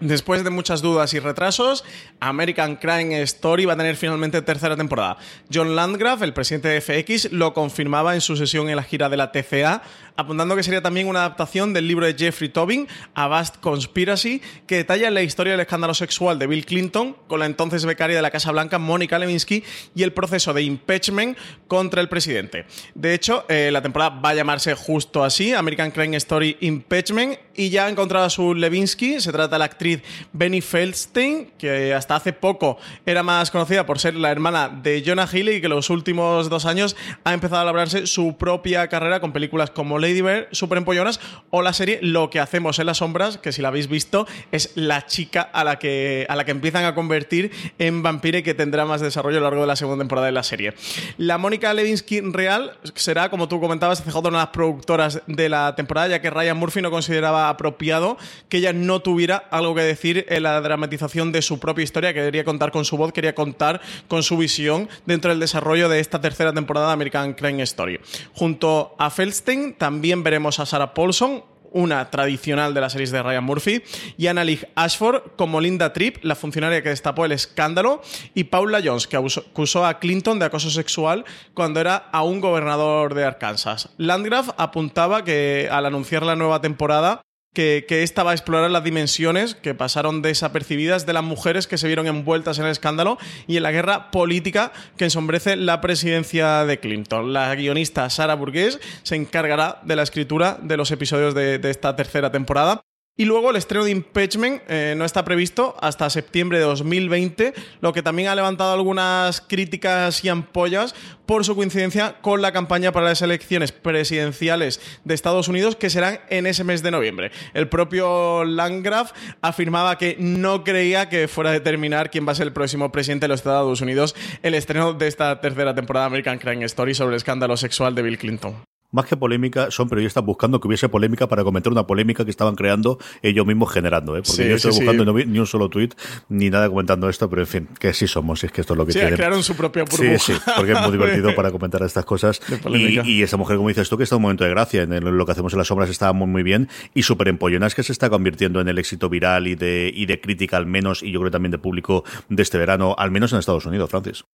Después de muchas dudas y retrasos, American Crime Story va a tener finalmente tercera temporada. John Landgraf, el presidente de FX, lo confirmaba en su sesión en la gira de la TCA, apuntando que sería también una adaptación del libro de Jeffrey Tobin, A Vast Conspiracy, que detalla la historia del escándalo sexual de Bill Clinton con la entonces becaria de la Casa Blanca, Mónica Lewinsky, y el proceso de impeachment contra el presidente. De hecho, eh, la temporada va a llamarse justo así, American Crime Story Impeachment, y ya ha encontrado a su Levinsky, se trata de la actriz Benny Feldstein, que hasta hace poco era más conocida por ser la hermana de Jonah Hill y que los últimos dos años ha empezado a labrarse su propia carrera con películas como Lady Bird, Super Empollonas o la serie Lo que hacemos en las sombras, que si la habéis visto es la chica a la que, a la que empiezan a convertir en vampire y que tendrá más desarrollo a lo largo de la segunda temporada de la serie. La Mónica Levinsky real será, como tú comentabas, CJ, una de las productoras de la temporada, ya que Ryan Murphy no consideraba apropiado que ella no tuviera algo que decir en la dramatización de su propia historia, que quería contar con su voz, quería contar con su visión dentro del desarrollo de esta tercera temporada de American Crime Story. Junto a Feldstein también veremos a Sarah Paulson, una tradicional de las series de Ryan Murphy, y Annalise Ashford como Linda Tripp, la funcionaria que destapó el escándalo, y Paula Jones, que acusó a Clinton de acoso sexual cuando era aún gobernador de Arkansas. Landgraf apuntaba que al anunciar la nueva temporada que, esta va a explorar las dimensiones que pasaron desapercibidas de las mujeres que se vieron envueltas en el escándalo y en la guerra política que ensombrece la presidencia de Clinton. La guionista Sarah Burgess se encargará de la escritura de los episodios de esta tercera temporada. Y luego el estreno de Impeachment eh, no está previsto hasta septiembre de 2020, lo que también ha levantado algunas críticas y ampollas por su coincidencia con la campaña para las elecciones presidenciales de Estados Unidos que serán en ese mes de noviembre. El propio Landgraf afirmaba que no creía que fuera a determinar quién va a ser el próximo presidente de los Estados Unidos el estreno de esta tercera temporada de American Crime Story sobre el escándalo sexual de Bill Clinton. Más que polémica, son periodistas buscando que hubiese polémica para comentar una polémica que estaban creando ellos mismos generando, ¿eh? Porque Sí, yo estoy sí, sí. buscando y no vi ni un solo tuit ni nada comentando esto, pero en fin, que sí somos, y es que esto es lo que Sí, tienen. crearon su propia Sí, burbuja. sí, porque es muy divertido para comentar estas cosas. Y, y esa mujer, como dices tú, que está en un momento de gracia. En lo que hacemos en las sombras está muy, muy bien. Y súper empollonas que se está convirtiendo en el éxito viral y de, y de crítica, al menos, y yo creo también de público de este verano, al menos en Estados Unidos, Francis.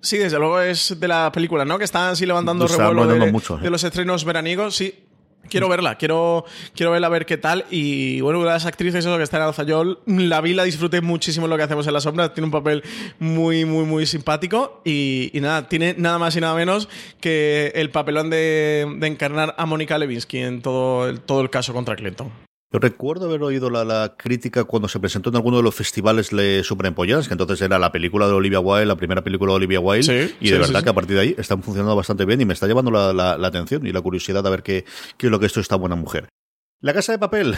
Sí, desde luego es de la película, ¿no? Que están así levantando Está revuelo de, mucho, ¿eh? de los estrenos veraniegos, sí. Quiero verla, quiero, quiero verla a ver qué tal. Y bueno, una de las actrices eso, que está en Alza, yo la vi, la disfruté muchísimo en lo que hacemos en la sombra. Tiene un papel muy, muy, muy simpático. Y, y nada, tiene nada más y nada menos que el papelón de, de encarnar a Mónica Lewinsky en todo el, todo el caso contra Clinton. Yo recuerdo haber oído la, la crítica cuando se presentó en alguno de los festivales de Super Empollonas, que entonces era la película de Olivia Wilde, la primera película de Olivia Wilde, Sí, y de sí, verdad sí. que a partir de ahí están funcionando bastante bien y me está llevando la, la- la atención y la curiosidad a ver qué, qué es lo que esto esta buena mujer. La Casa de Papel,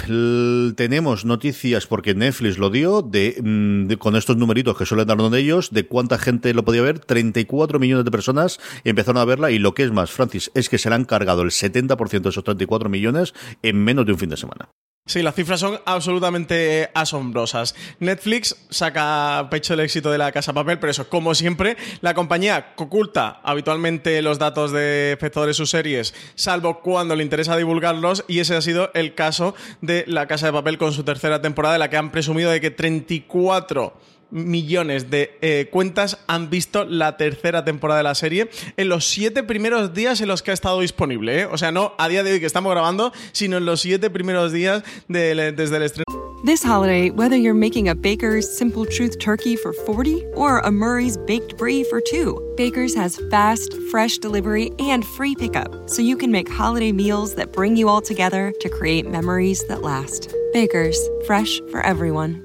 tenemos noticias porque Netflix lo dio de, mm, de- con estos numeritos que suelen dar de ellos, de cuánta gente lo podía ver, 34 millones de personas empezaron a verla y lo que es más, Francis, es que se le han cargado el 70% de esos 34 millones en menos de un fin de semana. Sí, las cifras son absolutamente asombrosas. Netflix saca pecho el éxito de la Casa Papel, pero eso, como siempre, la compañía oculta habitualmente los datos de espectadores de sus series, salvo cuando le interesa divulgarlos, y ese ha sido el caso de la Casa de Papel con su tercera temporada, en la que han presumido de que 34 millones de eh, cuentas han visto la tercera temporada de la serie en los siete primeros días en los que ha estado disponible. ¿eh? O sea, no a día de hoy que estamos grabando, sino en los siete primeros días de- desde el estreno. This holiday, whether you're making a Baker's Simple Truth turkey for 40 or a Murray's Baked Brie for 2, Baker's has fast, fresh delivery and free pickup, so you can make holiday meals that bring you all together to create memories that last. Baker's, fresh for everyone.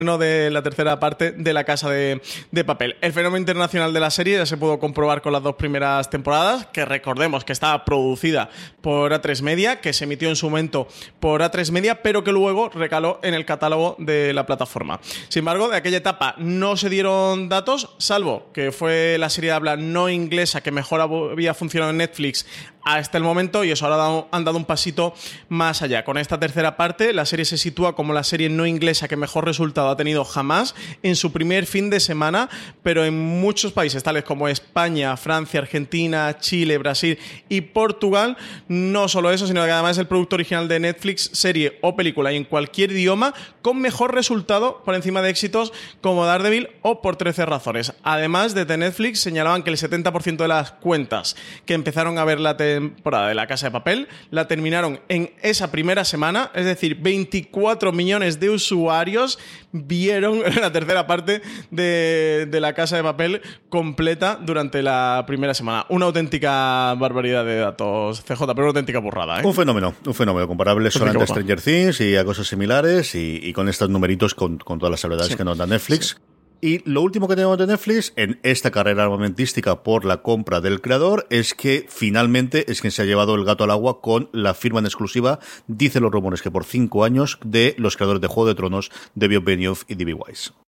De la tercera parte de La Casa de, de Papel. El fenómeno internacional de la serie ya se pudo comprobar con las dos primeras temporadas, que recordemos que estaba producida por A3 Media, que se emitió en su momento por A3 Media, pero que luego recaló en el catálogo de la plataforma. Sin embargo, de aquella etapa no se dieron datos, salvo que fue la serie de habla no inglesa que mejor había funcionado en Netflix hasta el momento y eso ahora han dado un pasito más allá. Con esta tercera parte, la serie se sitúa como la serie no inglesa que mejor resultado ha tenido jamás en su primer fin de semana, pero en muchos países tales como España, Francia, Argentina, Chile, Brasil y Portugal, no solo eso, sino que además es el producto original de Netflix, serie o película y en cualquier idioma con mejor resultado por encima de éxitos como Daredevil o por 13 razones. Además, desde Netflix señalaban que el 70% de las cuentas que empezaron a ver la temporada de La Casa de Papel la terminaron en esa primera semana, es decir, 24 millones de usuarios vieron la tercera parte de, de La Casa de Papel completa durante la primera semana. Una auténtica barbaridad de datos, CJ, pero una auténtica burrada. ¿eh? Un fenómeno, un fenómeno comparable solamente a. Stranger Things y a cosas similares y, y con estos numeritos con, con todas las salvedades Sí. que nos da Netflix. Y lo último que tenemos de Netflix en esta carrera armamentística por la compra del creador es que finalmente es quien se ha llevado el gato al agua con la firma en exclusiva, dicen los rumores que por cinco años, de los creadores de Juego de Tronos, de Benioff y D.B. Wise.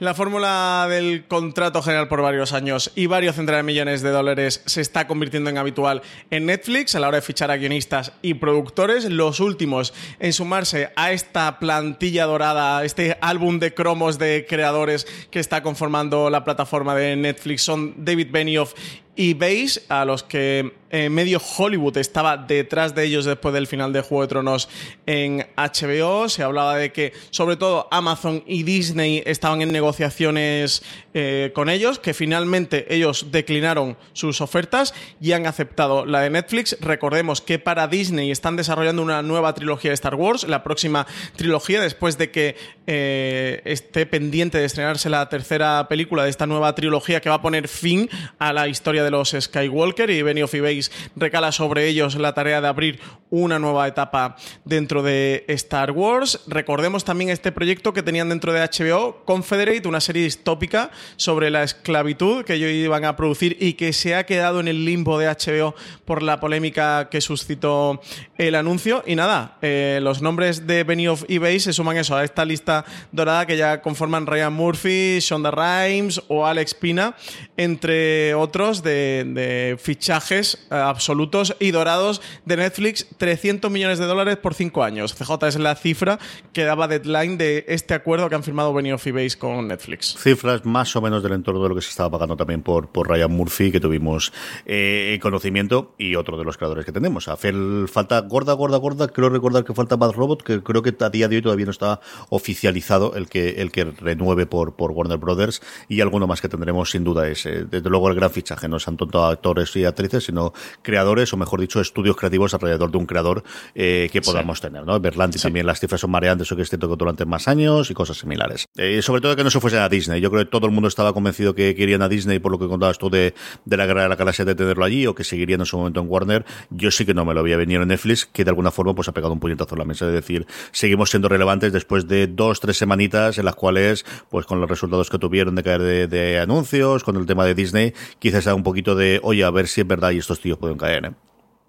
La fórmula del contrato general por varios años y varios centenares de millones de dólares se está convirtiendo en habitual en Netflix a la hora de fichar a guionistas y productores. Los últimos en sumarse a esta plantilla dorada, este álbum de cromos de creadores que está conformando la plataforma de Netflix son David Benioff y Base, a los que eh, medio Hollywood estaba detrás de ellos después del final de Juego de Tronos en HBO. Se hablaba de que, sobre todo, Amazon y Disney estaban en negociaciones eh, con ellos, que finalmente ellos declinaron sus ofertas y han aceptado la de Netflix. Recordemos que para Disney están desarrollando una nueva trilogía de Star Wars, la próxima trilogía, después de que eh, esté pendiente de estrenarse la tercera película de esta nueva trilogía que va a poner fin a la historia de los Skywalker y Benioff y Weiss recala sobre ellos la tarea de abrir una nueva etapa dentro de Star Wars. Recordemos también este proyecto que tenían dentro de HBO, Confederate, una serie distópica sobre la esclavitud que ellos iban a producir y que se ha quedado en el limbo de HBO por la polémica que suscitó el anuncio. Y nada, eh, los nombres de Benioff y Weiss se suman eso a esta lista dorada que ya conforman Ryan Murphy, Shonda Rhimes o Alex Pina, entre otros de, de fichajes eh, absolutos y dorados de Netflix, 300 millones de dólares por cinco años. CJ es la cifra que daba deadline de este acuerdo que han firmado Benioff y Weiss con Netflix. Cifras más o menos del entorno de lo que se estaba pagando también por, por Ryan Murphy, que tuvimos eh, conocimiento, y otro de los creadores que tenemos. Hacer falta gorda, gorda, gorda. Creo recordar que falta Bad Robot, que creo que a día de hoy todavía no está oficializado el que, el que renueve por, por Warner Brothers, y alguno más que tendremos sin duda es, eh, desde luego, el gran fichaje. No sean tanto actores y actrices, sino creadores, o mejor dicho, estudios creativos alrededor de un creador eh, que podamos tener, ¿no? Berlanti también las cifras son mareantes, o que es cierto que durante más años y cosas similares. Eh, sobre todo que no se fuesen a Disney. Yo creo que todo el mundo estaba convencido que querían a Disney por lo que contabas tú de, de la guerra de la galaxia de tenerlo allí, o que seguirían en su momento en Warner. Yo sí que no me lo había venido en Netflix, que de alguna forma pues ha pegado un puñetazo en la mesa, de decir, seguimos siendo relevantes después de dos, tres semanitas en las cuales, pues con los resultados que tuvieron de caer de, de anuncios, con el tema de Disney, quizás sea un poquito de, oye, a ver si es verdad y estos tíos pueden caer, ¿eh?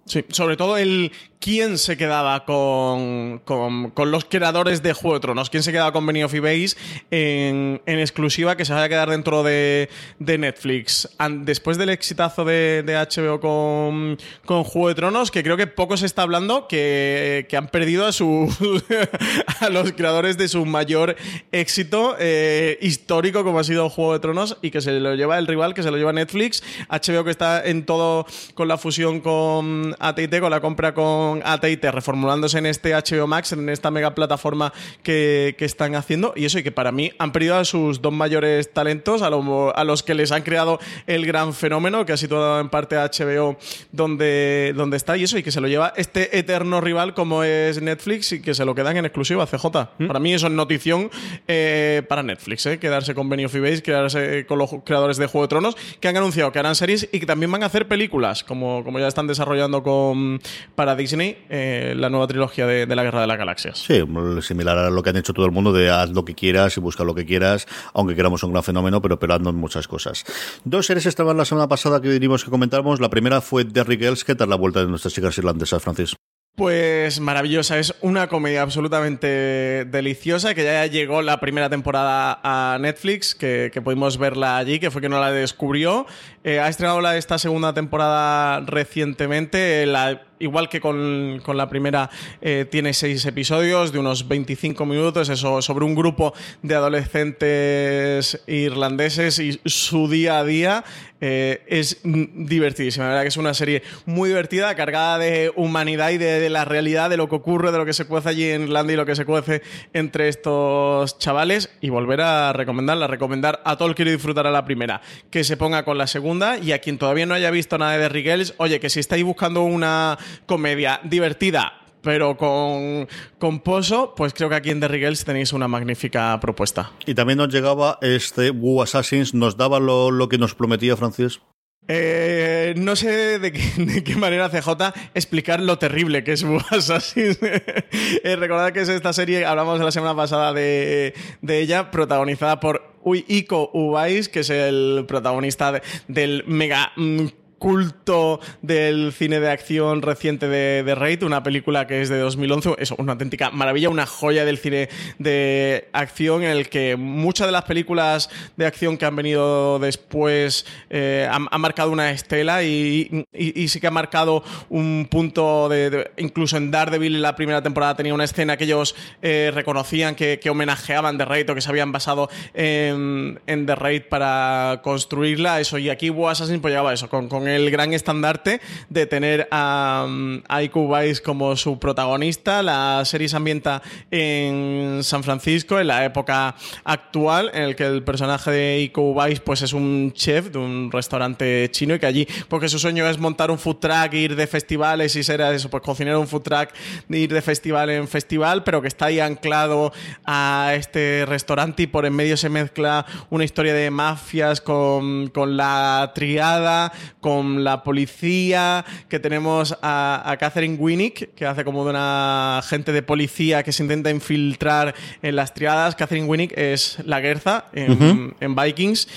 Sí, sobre todo el quién se quedaba con, con, con los creadores de Juego de Tronos, quién se quedaba con Benioff y Base en, exclusiva que se vaya a quedar dentro de, de Netflix. Después del exitazo de, de HBO con, con Juego de Tronos, que creo que poco se está hablando, que, que han perdido a, su, a los creadores de su mayor éxito eh, histórico como ha sido Juego de Tronos y que se lo lleva el rival, que se lo lleva Netflix. HBO que está en todo con la fusión con AT&T, con la compra con AT&T, reformulándose en este HBO Max, en esta mega plataforma que, que están haciendo. Y eso, y que para mí han perdido a sus dos mayores talentos, a, lo- a los que les han creado el gran fenómeno, que ha situado en parte a HBO donde, donde está. Y eso, y que se lo lleva este eterno rival como es Netflix y que se lo quedan en exclusiva CJ. Para mí eso es notición eh, para Netflix, eh, quedarse con Benioff y Base, quedarse con los creadores de Juego de Tronos, que han anunciado que harán series y que también van a hacer películas, como, como ya están desarrollando con para Disney eh, la nueva trilogía de, la Guerra de las Galaxias. Sí, similar a lo que han hecho todo el mundo de haz lo que quieras y busca lo que quieras, aunque queramos un gran fenómeno, pero operando en muchas cosas. Dos series estaban la semana pasada que vinimos que comentáramos. La primera fue Derrick Elsker, tras la vuelta de nuestras chicas irlandesas, Francis. Pues maravillosa, es una comedia absolutamente deliciosa que ya llegó la primera temporada a Netflix, que, que pudimos verla allí, que fue que no la descubrió. Eh, ha estrenado la, esta segunda temporada recientemente, la- igual que con, con la primera, eh, tiene seis episodios de unos 25 minutos, eso sobre un grupo de adolescentes irlandeses y su día a día. Eh, es divertidísima, la verdad que es una serie muy divertida, cargada de humanidad y de, la realidad, de lo que ocurre, de lo que se cuece allí en Irlanda y lo que se cuece entre estos chavales. Y volver a recomendarla, recomendar a todo el que quiere disfrutar a la primera, que se ponga con la segunda y a quien todavía no haya visto nada de Rigels, oye, que si estáis buscando una comedia divertida, pero con, con pozo, pues creo que aquí en The Rigels tenéis una magnífica propuesta. Y también nos llegaba este Wu Assassins, nos daba lo, lo que nos prometía, Francis. Eh, no sé de qué, de qué manera CJ explicar lo terrible que es Wu Assassin. eh, recordad que es esta serie, hablamos la semana pasada de, de ella, protagonizada por Uy, Iko que es el protagonista de- del mega mm, culto del cine de acción reciente de, de Raid, una película que es de 2011, es una auténtica maravilla, una joya del cine de acción en el que muchas de las películas de acción que han venido después eh, han, marcado una estela y, sí que ha marcado un punto de, de- incluso en Daredevil la primera temporada tenía una escena que ellos eh, reconocían que, homenajeaban The Raid o que se habían basado en, The Raid para construirla eso y aquí Assassin pues llegaba eso con, gran estandarte de tener a, a Uwais como su protagonista. La serie se ambienta en San Francisco en la época actual en el que el personaje de Iko Uwais pues es un chef de un restaurante chino y que allí porque su sueño es montar un food truck ir de festivales y ser eso pues cocinero un food truck ir de festival en festival pero que está ahí anclado a este restaurante y por en medio se mezcla una historia de mafias con, con la triada con la policía que tenemos a, a Catherine Winnick que hace como de una agente de policía que se intenta infiltrar en las triadas Catherine Winnick es la Gerza en, en Vikings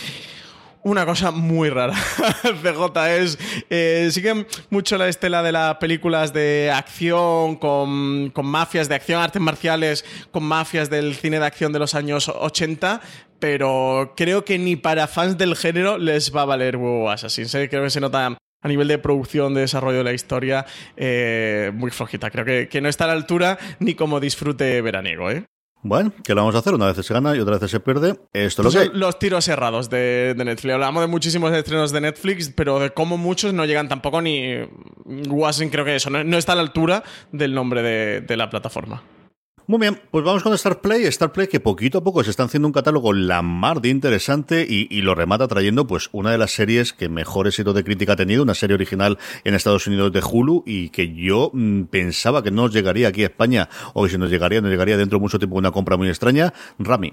una cosa muy rara. CJ es. eh, sigue mucho la estela de las películas de acción, con, con mafias de acción, artes marciales, con mafias del cine de acción de los años 80. Pero creo que ni para fans del género les va a valer WoW Assassin's. ¿eh? Creo que se nota a nivel de producción, de desarrollo de la historia, eh, muy flojita. Creo que, que no está a la altura ni como disfrute veraniego. ¿eh? Bueno, ¿qué le vamos a hacer? Una vez se gana y otra vez se pierde. Esto es lo que los tiros cerrados de, de Netflix. Hablamos de muchísimos estrenos de Netflix, pero de cómo muchos no llegan tampoco ni. Wasin, creo que eso. No, no está a la altura del nombre de, de la plataforma. Muy bien, pues vamos con Star Play. Star Play que poquito a poco se está haciendo un catálogo la mar de interesante y, lo remata trayendo pues una de las series que mejor éxito de crítica ha tenido, una serie original en Estados Unidos de Hulu y que yo mm, pensaba que no llegaría aquí a España o que si nos llegaría, nos llegaría dentro de mucho tiempo una compra muy extraña. Rami.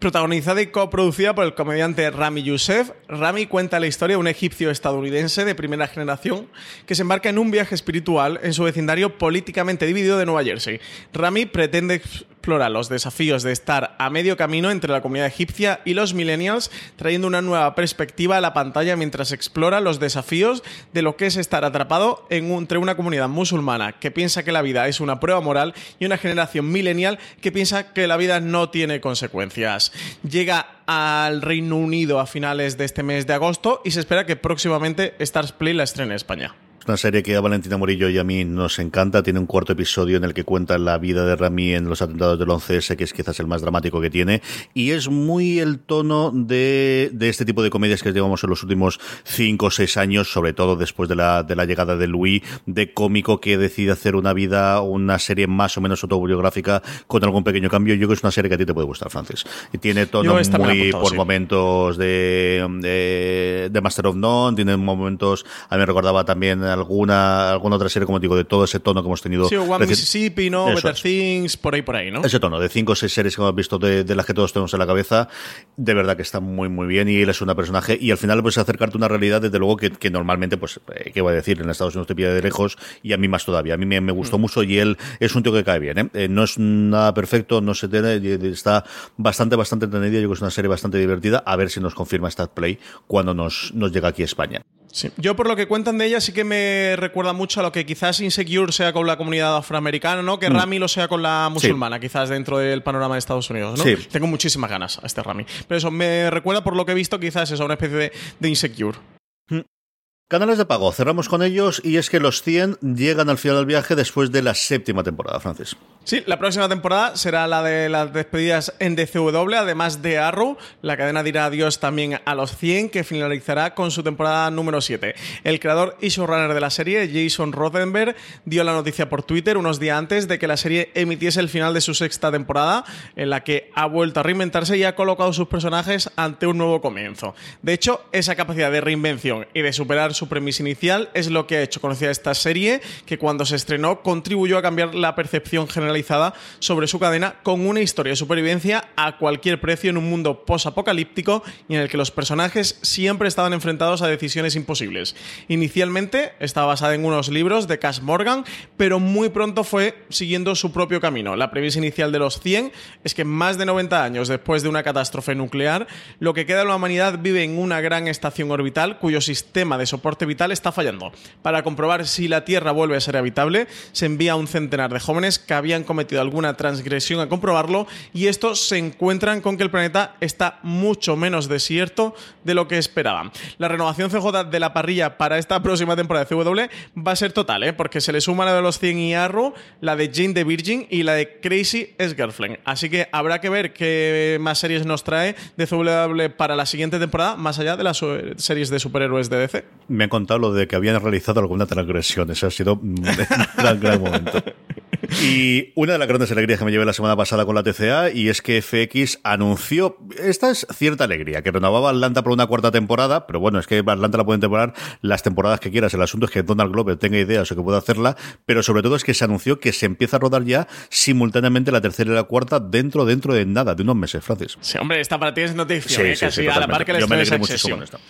Protagonizada y coproducida por el comediante Rami Youssef, Rami cuenta la historia de un egipcio estadounidense de primera generación que se embarca en un viaje espiritual en su vecindario políticamente dividido de Nueva Jersey. Rami pretende explorar los desafíos de estar a medio camino entre la comunidad egipcia y los millennials, trayendo una nueva perspectiva a la pantalla mientras explora los desafíos de lo que es estar atrapado entre una comunidad musulmana que piensa que la vida es una prueba moral y una generación millennial que piensa que la vida no tiene consecuencias. Llega al Reino Unido a finales de este mes de agosto y se espera que próximamente Stars Play la estrene en España. Es una serie que a Valentina Morillo y a mí nos encanta. Tiene un cuarto episodio en el que cuenta la vida de Rami en los atentados del 11S, que es quizás el más dramático que tiene. Y es muy el tono de, de este tipo de comedias que llevamos en los últimos cinco o seis años, sobre todo después de la, de la llegada de Louis, de cómico que decide hacer una vida, una serie más o menos autobiográfica con algún pequeño cambio. Yo creo que es una serie que a ti te puede gustar, Francis. Y tiene tono muy apuntado, por sí. momentos de, de, de Master of None, tiene momentos, a mí me recordaba también alguna, alguna otra serie, como digo, de todo ese tono que hemos tenido. Sí, One Mississippi, ¿no? Eso Better es. Things, por ahí, por ahí, ¿no? Ese tono de cinco o seis series que hemos visto de, de las que todos tenemos en la cabeza, de verdad que está muy, muy bien y él es un personaje y al final puedes acercarte a una realidad, desde luego, que, que normalmente, pues, eh, ¿qué voy a decir? En Estados Unidos te pilla de lejos y a mí más todavía. A mí me, me gustó Mm. mucho y él es un tío que cae bien, ¿eh? Eh, no es nada perfecto, no se tiene, está bastante, bastante entretenida. Yo creo que es una serie bastante divertida. A ver si nos confirma Stat Play cuando nos, nos llega aquí a España. Sí. Yo, por lo que cuentan de ella, sí que me recuerda mucho a lo que quizás Insecure sea con la comunidad afroamericana, ¿no? Que Rami lo sea con la musulmana, quizás dentro del panorama de Estados Unidos, ¿no? Sí. Tengo muchísimas ganas a este Rami. Pero eso, me recuerda, por lo que he visto, quizás es una especie de, de Insecure. Canales de pago, cerramos con ellos y es que los 100 llegan al final del viaje después de la séptima temporada, Francis. Sí, la próxima temporada será la de las despedidas en DCW, además de Arrow. La cadena dirá adiós también a los 100, que finalizará con su temporada número 7. El creador y showrunner de la serie, Jason Rothenberg, dio la noticia por Twitter unos días antes de que la serie emitiese el final de su sexta temporada, en la que ha vuelto a reinventarse y ha colocado sus personajes ante un nuevo comienzo. De hecho, esa capacidad de reinvención y de superar su premisa inicial es lo que ha hecho conocida esta serie, que cuando se estrenó contribuyó a cambiar la percepción generalizada sobre su cadena con una historia de supervivencia a cualquier precio en un mundo posapocalíptico y en el que los personajes siempre estaban enfrentados a decisiones imposibles. Inicialmente estaba basada en unos libros de Cash Morgan, pero muy pronto fue siguiendo su propio camino. La premisa inicial de los 100 es que más de 90 años después de una catástrofe nuclear, lo que queda de la humanidad vive en una gran estación orbital cuyo sistema de soporte vital está fallando. Para comprobar si la Tierra vuelve a ser habitable, se envía a un centenar de jóvenes que habían cometido alguna transgresión a comprobarlo y estos se encuentran con que el planeta está mucho menos desierto de lo que esperaban. La renovación CJ de la parrilla para esta próxima temporada de CW va a ser total, ¿eh? porque se le suma la de los 100 y Arrow, la de Jane the Virgin y la de Crazy es Girlfriend. Así que habrá que ver qué más series nos trae de CW para la siguiente temporada, más allá de las eh, series de superhéroes de DC. Me han contado lo de que habían realizado alguna transgresión. Ese ha sido un gran, gran momento. Y una de las grandes alegrías que me llevé la semana pasada con la TCA y es que FX anunció, esta es cierta alegría, que renovaba Atlanta por una cuarta temporada, pero bueno, es que Atlanta la pueden temporar las temporadas que quieras. El asunto es que Donald Glover tenga ideas o que pueda hacerla, pero sobre todo es que se anunció que se empieza a rodar ya simultáneamente la tercera y la cuarta dentro, dentro de nada, de unos meses, Francis. Sí, hombre, esta para ti es noticia, Sí, ¿eh? sí, casi a la par que la Yo me alegré muchísimo con.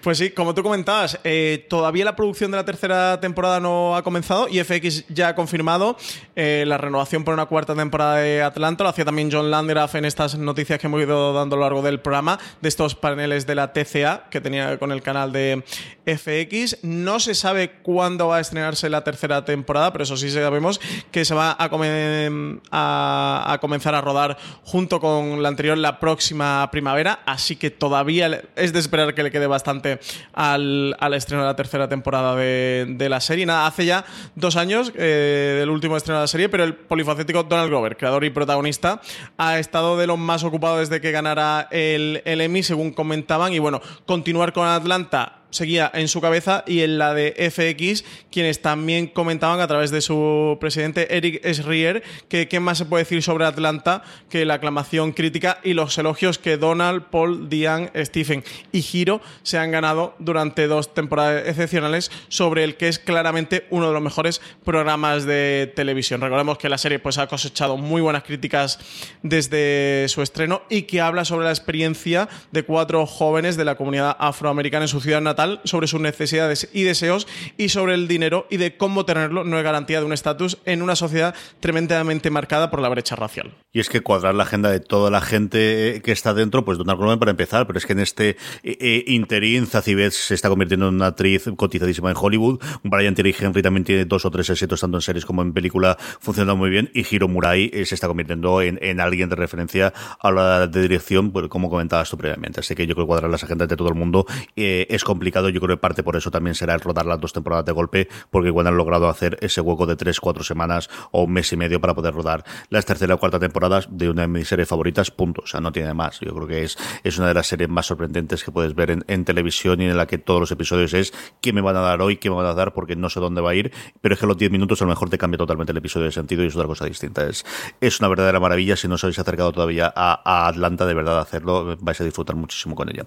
Pues sí, como tú comentabas, eh, todavía la producción de la tercera temporada no ha comenzado y FX ya ha confirmado eh, la renovación por una cuarta temporada de Atlanta. Lo hacía también John Landgraf en estas noticias que hemos ido dando a lo largo del programa, de estos paneles de la TCA que tenía con el canal de FX. No se sabe cuándo va a estrenarse la tercera temporada, pero eso sí sabemos que se va a, come- a- a comenzar a rodar junto con la anterior la próxima primavera, así que todavía es de esperar que le quede bastante al, al estreno de la tercera temporada de, de la serie. Nada, hace ya dos años eh, del último estreno de serie, pero el polifacético Donald Glover, creador y protagonista, ha estado de lo más ocupado desde que ganara el Emmy, según comentaban, y bueno, continuar con Atlanta seguía en su cabeza y en la de FX, quienes también comentaban a través de su presidente Eric Schreier que qué más se puede decir sobre Atlanta que la aclamación crítica y los elogios que Donald, Paul, Diane, Stephen y Hiro se han ganado durante dos temporadas excepcionales sobre el que es claramente uno de los mejores programas de televisión. Recordemos que la serie pues, ha cosechado muy buenas críticas desde su estreno y que habla sobre la experiencia de cuatro jóvenes de la comunidad afroamericana en su ciudad natal, sobre sus necesidades y deseos y sobre el dinero y de cómo tenerlo no es garantía de un estatus en una sociedad tremendamente marcada por la brecha racial. Y es que cuadrar la agenda de toda la gente que está dentro, pues Donald Glover para empezar, pero es que en este eh, eh, interín Zacibet se está convirtiendo en una actriz cotizadísima en Hollywood. Brian Terry Henry también tiene dos o tres éxitos tanto en series como en película, funcionando muy bien. Y Hiro Murai eh, se está convirtiendo en, en alguien de referencia a la de dirección, pues, como comentabas tú previamente. Así que yo creo que cuadrar las agendas de todo el mundo eh, es complicado. Yo creo que parte por eso también será el rodar las dos temporadas de golpe, porque igual han logrado hacer ese hueco de tres, cuatro semanas o un mes y medio para poder rodar las tercera o cuarta temporadas de una de mis series favoritas, punto. O sea, no tiene más. Yo creo que es, es una de las series más sorprendentes que puedes ver en, televisión y en la que todos los episodios es qué me van a dar hoy, qué me van a dar, porque no sé dónde va a ir, pero es que los 10 minutos a lo mejor te cambia totalmente el episodio de sentido y es otra cosa distinta. Es, es una verdadera maravilla. Si no os habéis acercado todavía a, a Atlanta, de verdad, hacerlo, vais a disfrutar muchísimo con ella.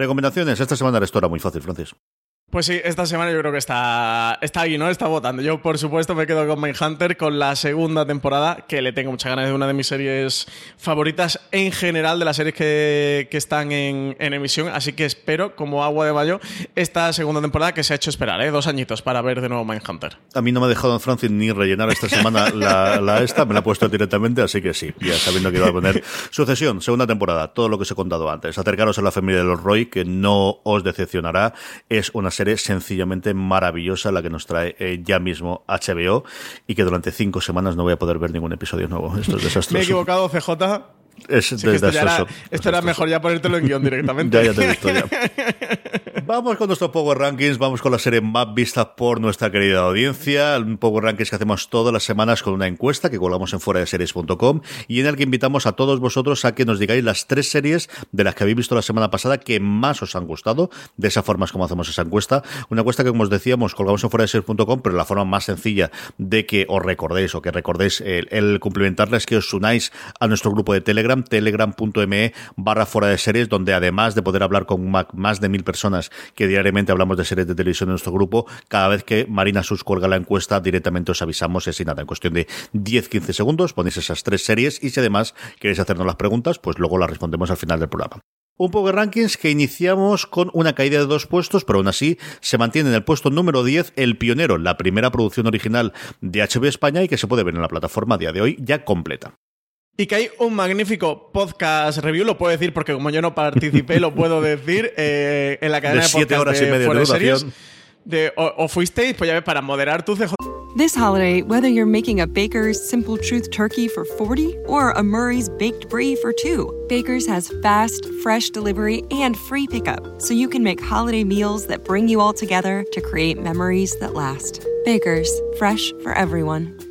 Recomendaciones. Esta semana esto era muy fácil, Francis. Pues sí, esta semana yo creo que está, está ahí, ¿no? Está votando. Yo, por supuesto, me quedo con Mindhunter, con la segunda temporada, que le tengo muchas ganas de una de mis series favoritas en general, de las series que, que están en, en emisión. Así que espero, como agua de mayo, esta segunda temporada que se ha hecho esperar, ¿eh? Dos añitos para ver de nuevo Mindhunter. A mí no me ha dejado Francis ni rellenar esta semana la, la esta, me la ha puesto directamente, así que sí, ya sabiendo que iba a poner sucesión, segunda temporada, todo lo que os he contado antes. Acercaros a la familia de los Roy, que no os decepcionará. Es una serie sencillamente maravillosa la que nos trae eh, ya mismo HBO y que durante cinco semanas no voy a poder ver ningún episodio nuevo. Esto es desastroso. Me he equivocado, CJ. Es que esto ya era, desastroso. esto era mejor ya ponértelo en guion directamente. Ya, ya te he visto, ya. Vamos con nuestro Power Rankings, vamos con la serie más vista por nuestra querida audiencia, un Power Rankings que hacemos todas las semanas con una encuesta que colgamos en fuera de series.com y en el que invitamos a todos vosotros a que nos digáis las tres series de las que habéis visto la semana pasada que más os han gustado. De esa forma es como hacemos esa encuesta. Una encuesta que, como os decíamos, colgamos en fuera de series.com, pero la forma más sencilla de que os recordéis o que recordéis el, el cumplimentarles que os unáis a nuestro grupo de Telegram, telegram.me barra fuera de series, donde además de poder hablar con más de mil personas que diariamente hablamos de series de televisión en nuestro grupo, cada vez que Marina Sus la encuesta, directamente os avisamos y así nada, en cuestión de 10-15 segundos ponéis esas tres series y si además queréis hacernos las preguntas, pues luego las respondemos al final del programa. Un Power Rankings que iniciamos con una caída de dos puestos, pero aún así se mantiene en el puesto número 10 El Pionero, la primera producción original de HBO España y que se puede ver en la plataforma a día de hoy ya completa. Y que hay un magnífico podcast review, lo puedo decir porque como yo no participé, lo puedo decir eh, en la cadena De de, siete podcast horas y de media de de. Series. De, o, o fuisteis, pues ya ves, para moderar tu CJ. This holiday, whether you're making a Baker's Simple Truth turkey for 40 or a Murray's Baked Brie for 2, Baker's has fast, fresh delivery and free pickup, so you can make holiday meals that bring you all together to create memories that last. Baker's, fresh for everyone.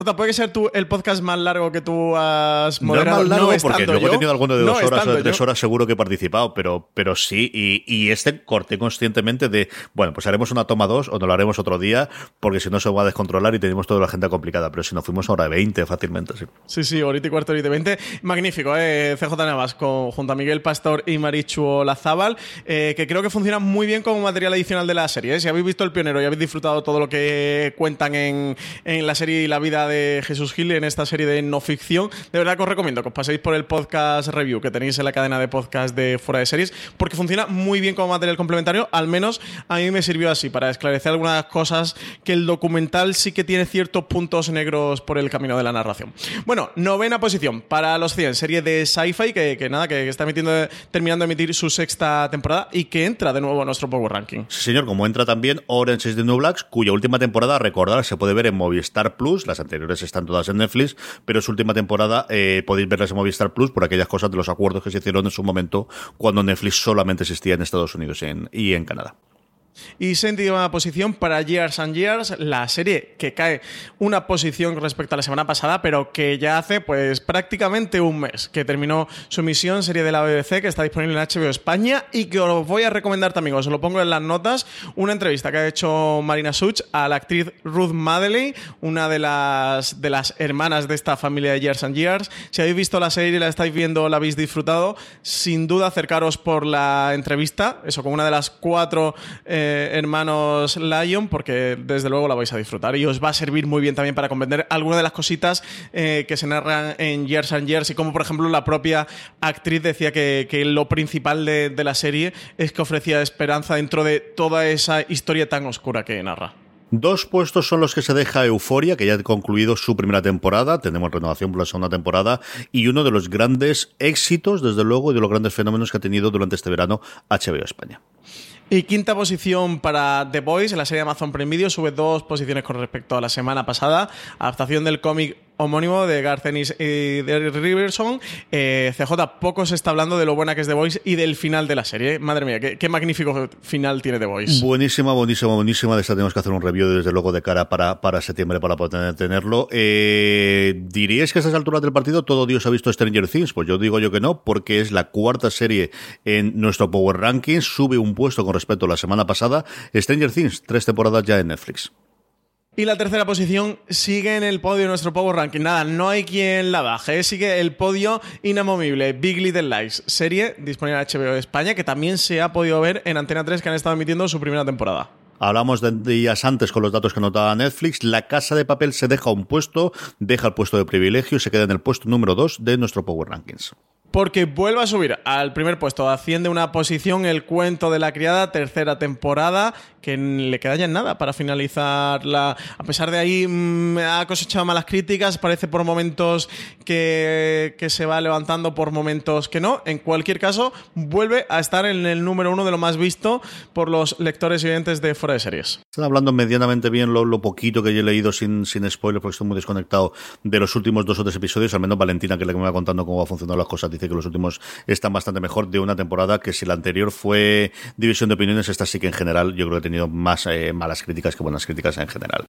Puede ser tú el podcast más largo que tú has No es moderado. más largo porque estando luego he yo. tenido alguno de No dos horas o de tres yo. horas seguro que he participado, pero, pero sí, y, y este corté conscientemente de, bueno, pues haremos una toma dos o nos lo haremos otro día, porque si no se va a descontrolar y tenemos toda la agenda complicada, pero si no fuimos ahora de 20 fácilmente, sí. Sí, sí, ahorita y cuarto, ahorita y veinte. Magnífico, ¿eh? CJ Navas con, junto a Miguel Pastor y Marichu Olazábal, eh, que creo que funciona muy bien como material adicional de la serie. ¿eh? Si habéis visto El Pionero y habéis disfrutado todo lo que cuentan en, en la serie y la vida de Jesús Gil en esta serie de no ficción. De verdad que os recomiendo que os paséis por el podcast review que tenéis en la cadena de podcast de Fuera de Series, porque funciona muy bien como material complementario. Al menos a mí me sirvió así, para esclarecer algunas cosas que el documental sí que tiene ciertos puntos negros por el camino de la narración. Bueno, novena posición para los 100, serie de sci-fi que, que nada, que está emitiendo, terminando de emitir su sexta temporada y que entra de nuevo a nuestro Power Ranking. Sí, señor, como entra también Orange is the New Blacks, cuya última temporada, recordar, se puede ver en Movistar Plus, las anteriores están todas en Netflix, pero su última temporada eh, podéis verlas en Movistar Plus por aquellas cosas de los acuerdos que se hicieron en su momento cuando Netflix solamente existía en Estados Unidos y en, y en Canadá. Y séptima posición para Years and Years, la serie que cae una posición respecto a la semana pasada, pero que ya hace pues prácticamente un mes que terminó su misión, serie de la BBC que está disponible en HBO España y que os voy a recomendar también, os lo pongo en las notas, una entrevista que ha hecho Marina Such a la actriz Ruth Madeley, una de las, de las hermanas de esta familia de Years and Years. Si habéis visto la serie, la estáis viendo, la habéis disfrutado, sin duda acercaros por la entrevista, eso con una de las cuatro... eh, hermanos Lion, porque desde luego la vais a disfrutar y os va a servir muy bien también para comprender algunas de las cositas eh, que se narran en Years and Years y como por ejemplo la propia actriz decía que, que lo principal de, de la serie es que ofrecía esperanza dentro de toda esa historia tan oscura que narra. Dos puestos son los que se deja Euforia, que ya ha concluido su primera temporada, tenemos renovación por la segunda temporada, y uno de los grandes éxitos, desde luego, y de los grandes fenómenos que ha tenido durante este verano HBO España. Y quinta posición para The Boys en la serie Amazon Prime Video, sube dos posiciones con respecto a la semana pasada. Adaptación del cómic homónimo de Garcenis y de Riverson. Eh, CJ, poco se está hablando de lo buena que es The Voice y del final de la serie. Madre mía, qué, magnífico final tiene The Voice. Buenísima, buenísima, buenísima. De esta tenemos que hacer un review desde luego de cara para, para septiembre para poder tenerlo. Eh, ¿Diríais que a estas alturas del partido todo Dios ha visto Stranger Things? Pues yo digo yo que no, porque es la cuarta serie en nuestro Power Rankings. Sube un puesto con respecto a la semana pasada. Stranger Things, tres temporadas ya en Netflix. Y la tercera posición sigue en el podio de nuestro Power Ranking. Nada, no hay quien la baje. Sigue el podio inamovible. Big Little Lies, serie disponible en HBO España, que también se ha podido ver en Antena 3, que han estado emitiendo su primera temporada. Hablamos de días antes con los datos que anotaba Netflix. La Casa de Papel se deja un puesto, deja el puesto de privilegio y se queda en el puesto número 2 de nuestro Power Rankings. Porque vuelve a subir al primer puesto, asciende una posición el cuento de la criada, tercera temporada, que le queda en nada para finalizar la... A pesar de ahí, mm, ha cosechado malas críticas, parece por momentos que, que se va levantando, por momentos que no. En cualquier caso, vuelve a estar en el número uno de lo más visto por los lectores y oyentes de Fuera de Series. Están hablando medianamente bien lo, poquito que yo he leído sin, sin spoiler, porque estoy muy desconectado de los últimos dos o tres episodios. Al menos Valentina, que es la que me va contando cómo va funcionando las cosas, dice que los últimos están bastante mejor de una temporada que si la anterior fue división de opiniones, esta sí que en general yo creo que tenido más eh, malas críticas que buenas críticas en general.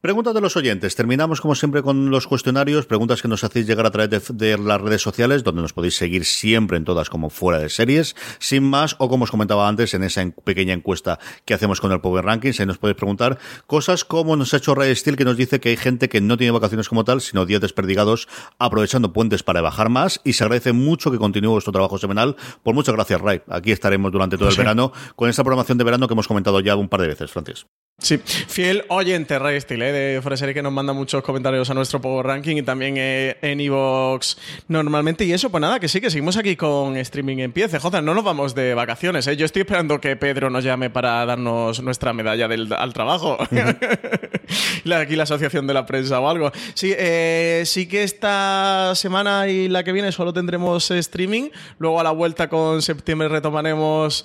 Preguntas de los oyentes. Terminamos como siempre con los cuestionarios, preguntas que nos hacéis llegar a través de, de, las redes sociales, donde nos podéis seguir siempre en todas como fuera de series, sin más, o como os comentaba antes en esa pequeña encuesta que hacemos con el Power Rankings, ahí nos podéis preguntar cosas como nos ha hecho Ray Steel, que nos dice que hay gente que no tiene vacaciones como tal, sino días desperdigados aprovechando puentes para bajar más, y se agradece mucho que continúe vuestro trabajo semanal. Por muchas gracias, Ray. Aquí estaremos durante todo el verano con esta programación de verano que hemos comentado ya un par de veces, Francis. Sí, fiel oyente, Ray Steel, ¿eh? de Serie, que nos manda muchos comentarios a nuestro Power Ranking y también eh, en Evox normalmente. Y eso, pues nada, que sí, que seguimos aquí con streaming en pie. CJ, no nos vamos de vacaciones, ¿eh? Yo estoy esperando que Pedro nos llame para darnos nuestra medalla del, al trabajo. Aquí la Asociación de la Prensa o algo. Sí, eh, sí que esta semana y la que viene solo tendremos streaming. Luego a la vuelta con septiembre retomaremos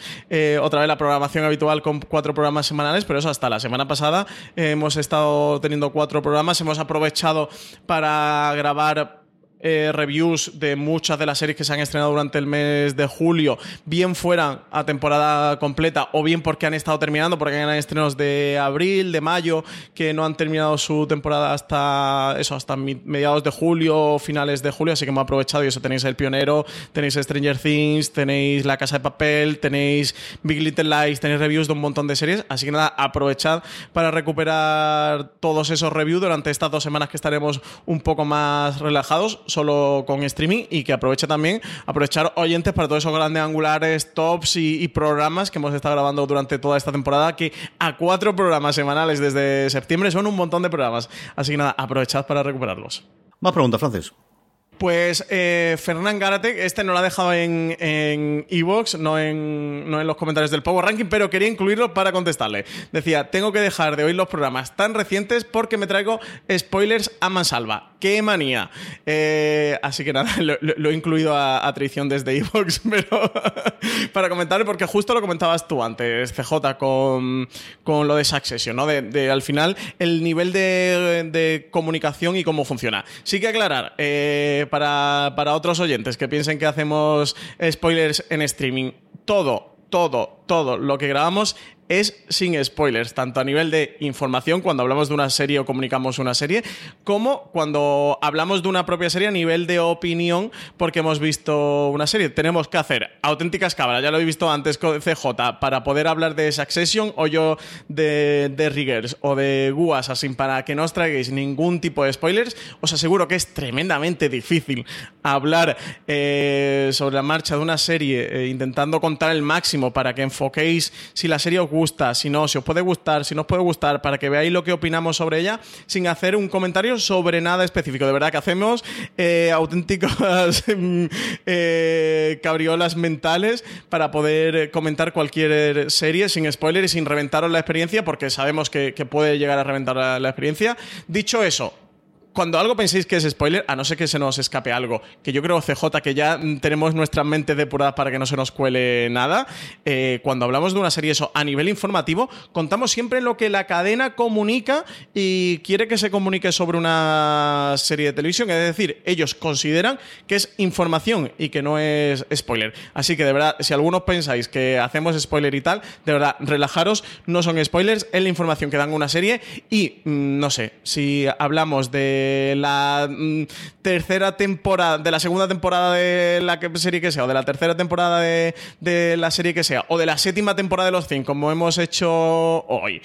otra vez la programación habitual con cuatro programas semanales, pero eso hasta la semana pasada hemos estado teniendo cuatro programas. Hemos aprovechado para grabar eh, reviews de muchas de las series que se han estrenado durante el mes de julio, bien fueran a temporada completa o bien porque han estado terminando, porque hay estrenos de abril, de mayo, que no han terminado su temporada hasta eso, hasta mediados de julio, finales de julio, así que hemos aprovechado y eso tenéis El Pionero, tenéis Stranger Things, tenéis La Casa de Papel, tenéis Big Little Lies, tenéis reviews de un montón de series, así que nada, aprovechad para recuperar todos esos reviews durante estas dos semanas que estaremos un poco más relajados. Solo con streaming y que aproveche también, aprovechar oyentes para todos esos grandes angulares, tops y, y programas que hemos estado grabando durante toda esta temporada, que a cuatro programas semanales desde septiembre son un montón de programas. Así que nada, aprovechad para recuperarlos. Más preguntas, Francis. Pues eh, Fernán Gárate, este no lo ha dejado en en Evox, no, en, no en los comentarios del Power Ranking, pero quería incluirlo para contestarle. Decía, tengo que dejar de oír los programas tan recientes porque me traigo spoilers a mansalva. ¡Qué manía! Eh, así que nada, lo, he incluido a, a traición desde Evox, pero para comentarle, porque justo lo comentabas tú antes, CJ, con, con lo de Succession, ¿no? De, de, al final el nivel de, de comunicación y cómo funciona. Sí que aclarar, eh, para, para otros oyentes que piensen que hacemos spoilers en streaming, todo, todo, todo lo que grabamos es sin spoilers, tanto a nivel de información cuando hablamos de una serie o comunicamos una serie, como cuando hablamos de una propia serie a nivel de opinión porque hemos visto una serie. Tenemos que hacer auténticas cámaras, ya lo he visto antes con CJ, para poder hablar de Succession o yo de, de Riggers o de Gu Assassin para que no os traigáis ningún tipo de spoilers. Os aseguro que es tremendamente difícil hablar eh, sobre la marcha de una serie eh, intentando contar el máximo para que enfoquéis si la serie os gusta, si no, si os puede gustar, si no os puede gustar, para que veáis lo que opinamos sobre ella sin hacer un comentario sobre nada específico. De verdad que hacemos eh, auténticas mm, eh, cabriolas mentales para poder comentar cualquier serie sin spoiler y sin reventaros la experiencia porque sabemos que, puede llegar a reventar la experiencia. Dicho eso, cuando algo penséis que es spoiler, a no ser que se nos escape algo, que yo creo, CJ, que ya tenemos nuestra mente depurada para que no se nos cuele nada, eh, cuando hablamos de una serie eso a nivel informativo, contamos siempre lo que la cadena comunica y quiere que se comunique sobre una serie de televisión, es decir, ellos consideran que es información y que no es spoiler. Así que de verdad, si algunos pensáis que hacemos spoiler y tal, de verdad, relajaros, no son spoilers, es la información que dan una serie y mm, no sé, si hablamos de la mm, tercera temporada, de la segunda temporada de la serie que sea, o de la tercera temporada de, la serie que sea, o de la séptima temporada de los 100, como hemos hecho hoy.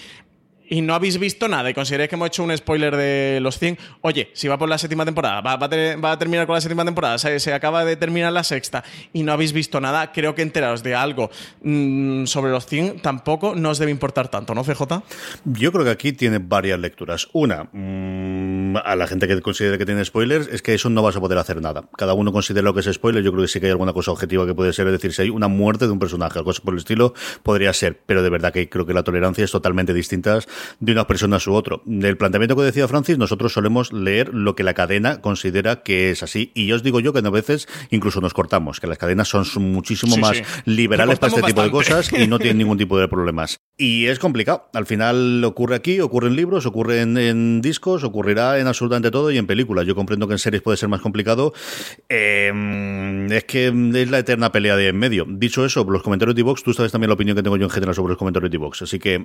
Y no habéis visto nada y consideráis que hemos hecho un spoiler de los 100. Oye, si va por la séptima temporada, va, a, terminar con la séptima temporada, se, se acaba de terminar la sexta y no habéis visto nada, creo que enteraros de algo mm, sobre los 100 tampoco no os debe importar tanto, ¿no, CJ? Yo creo que aquí tiene varias lecturas. Una, mm, a la gente que considere que tiene spoilers, es que eso no vas a poder hacer nada. Cada uno considera lo que es spoiler. Yo creo que sí que hay alguna cosa objetiva que puede ser, es decir, si hay una muerte de un personaje, algo por el estilo, podría ser. Pero de verdad que creo que la tolerancia es totalmente distinta de una persona a su otro. Del planteamiento que decía Francis, nosotros solemos leer lo que la cadena considera que es así. Y yo os digo yo que a veces incluso nos cortamos, que las cadenas son muchísimo Sí, más sí. liberales para este tipo de cosas y no tienen ningún tipo de problemas. Y es complicado. Al final ocurre aquí, ocurre en libros, ocurre en, en discos, ocurrirá en absolutamente todo y en películas. Yo comprendo que en series puede ser más complicado. Eh, es que es la eterna pelea de en medio. Dicho eso, los comentarios de Vox, tú sabes también la opinión que tengo yo en general sobre los comentarios de Vox. Así que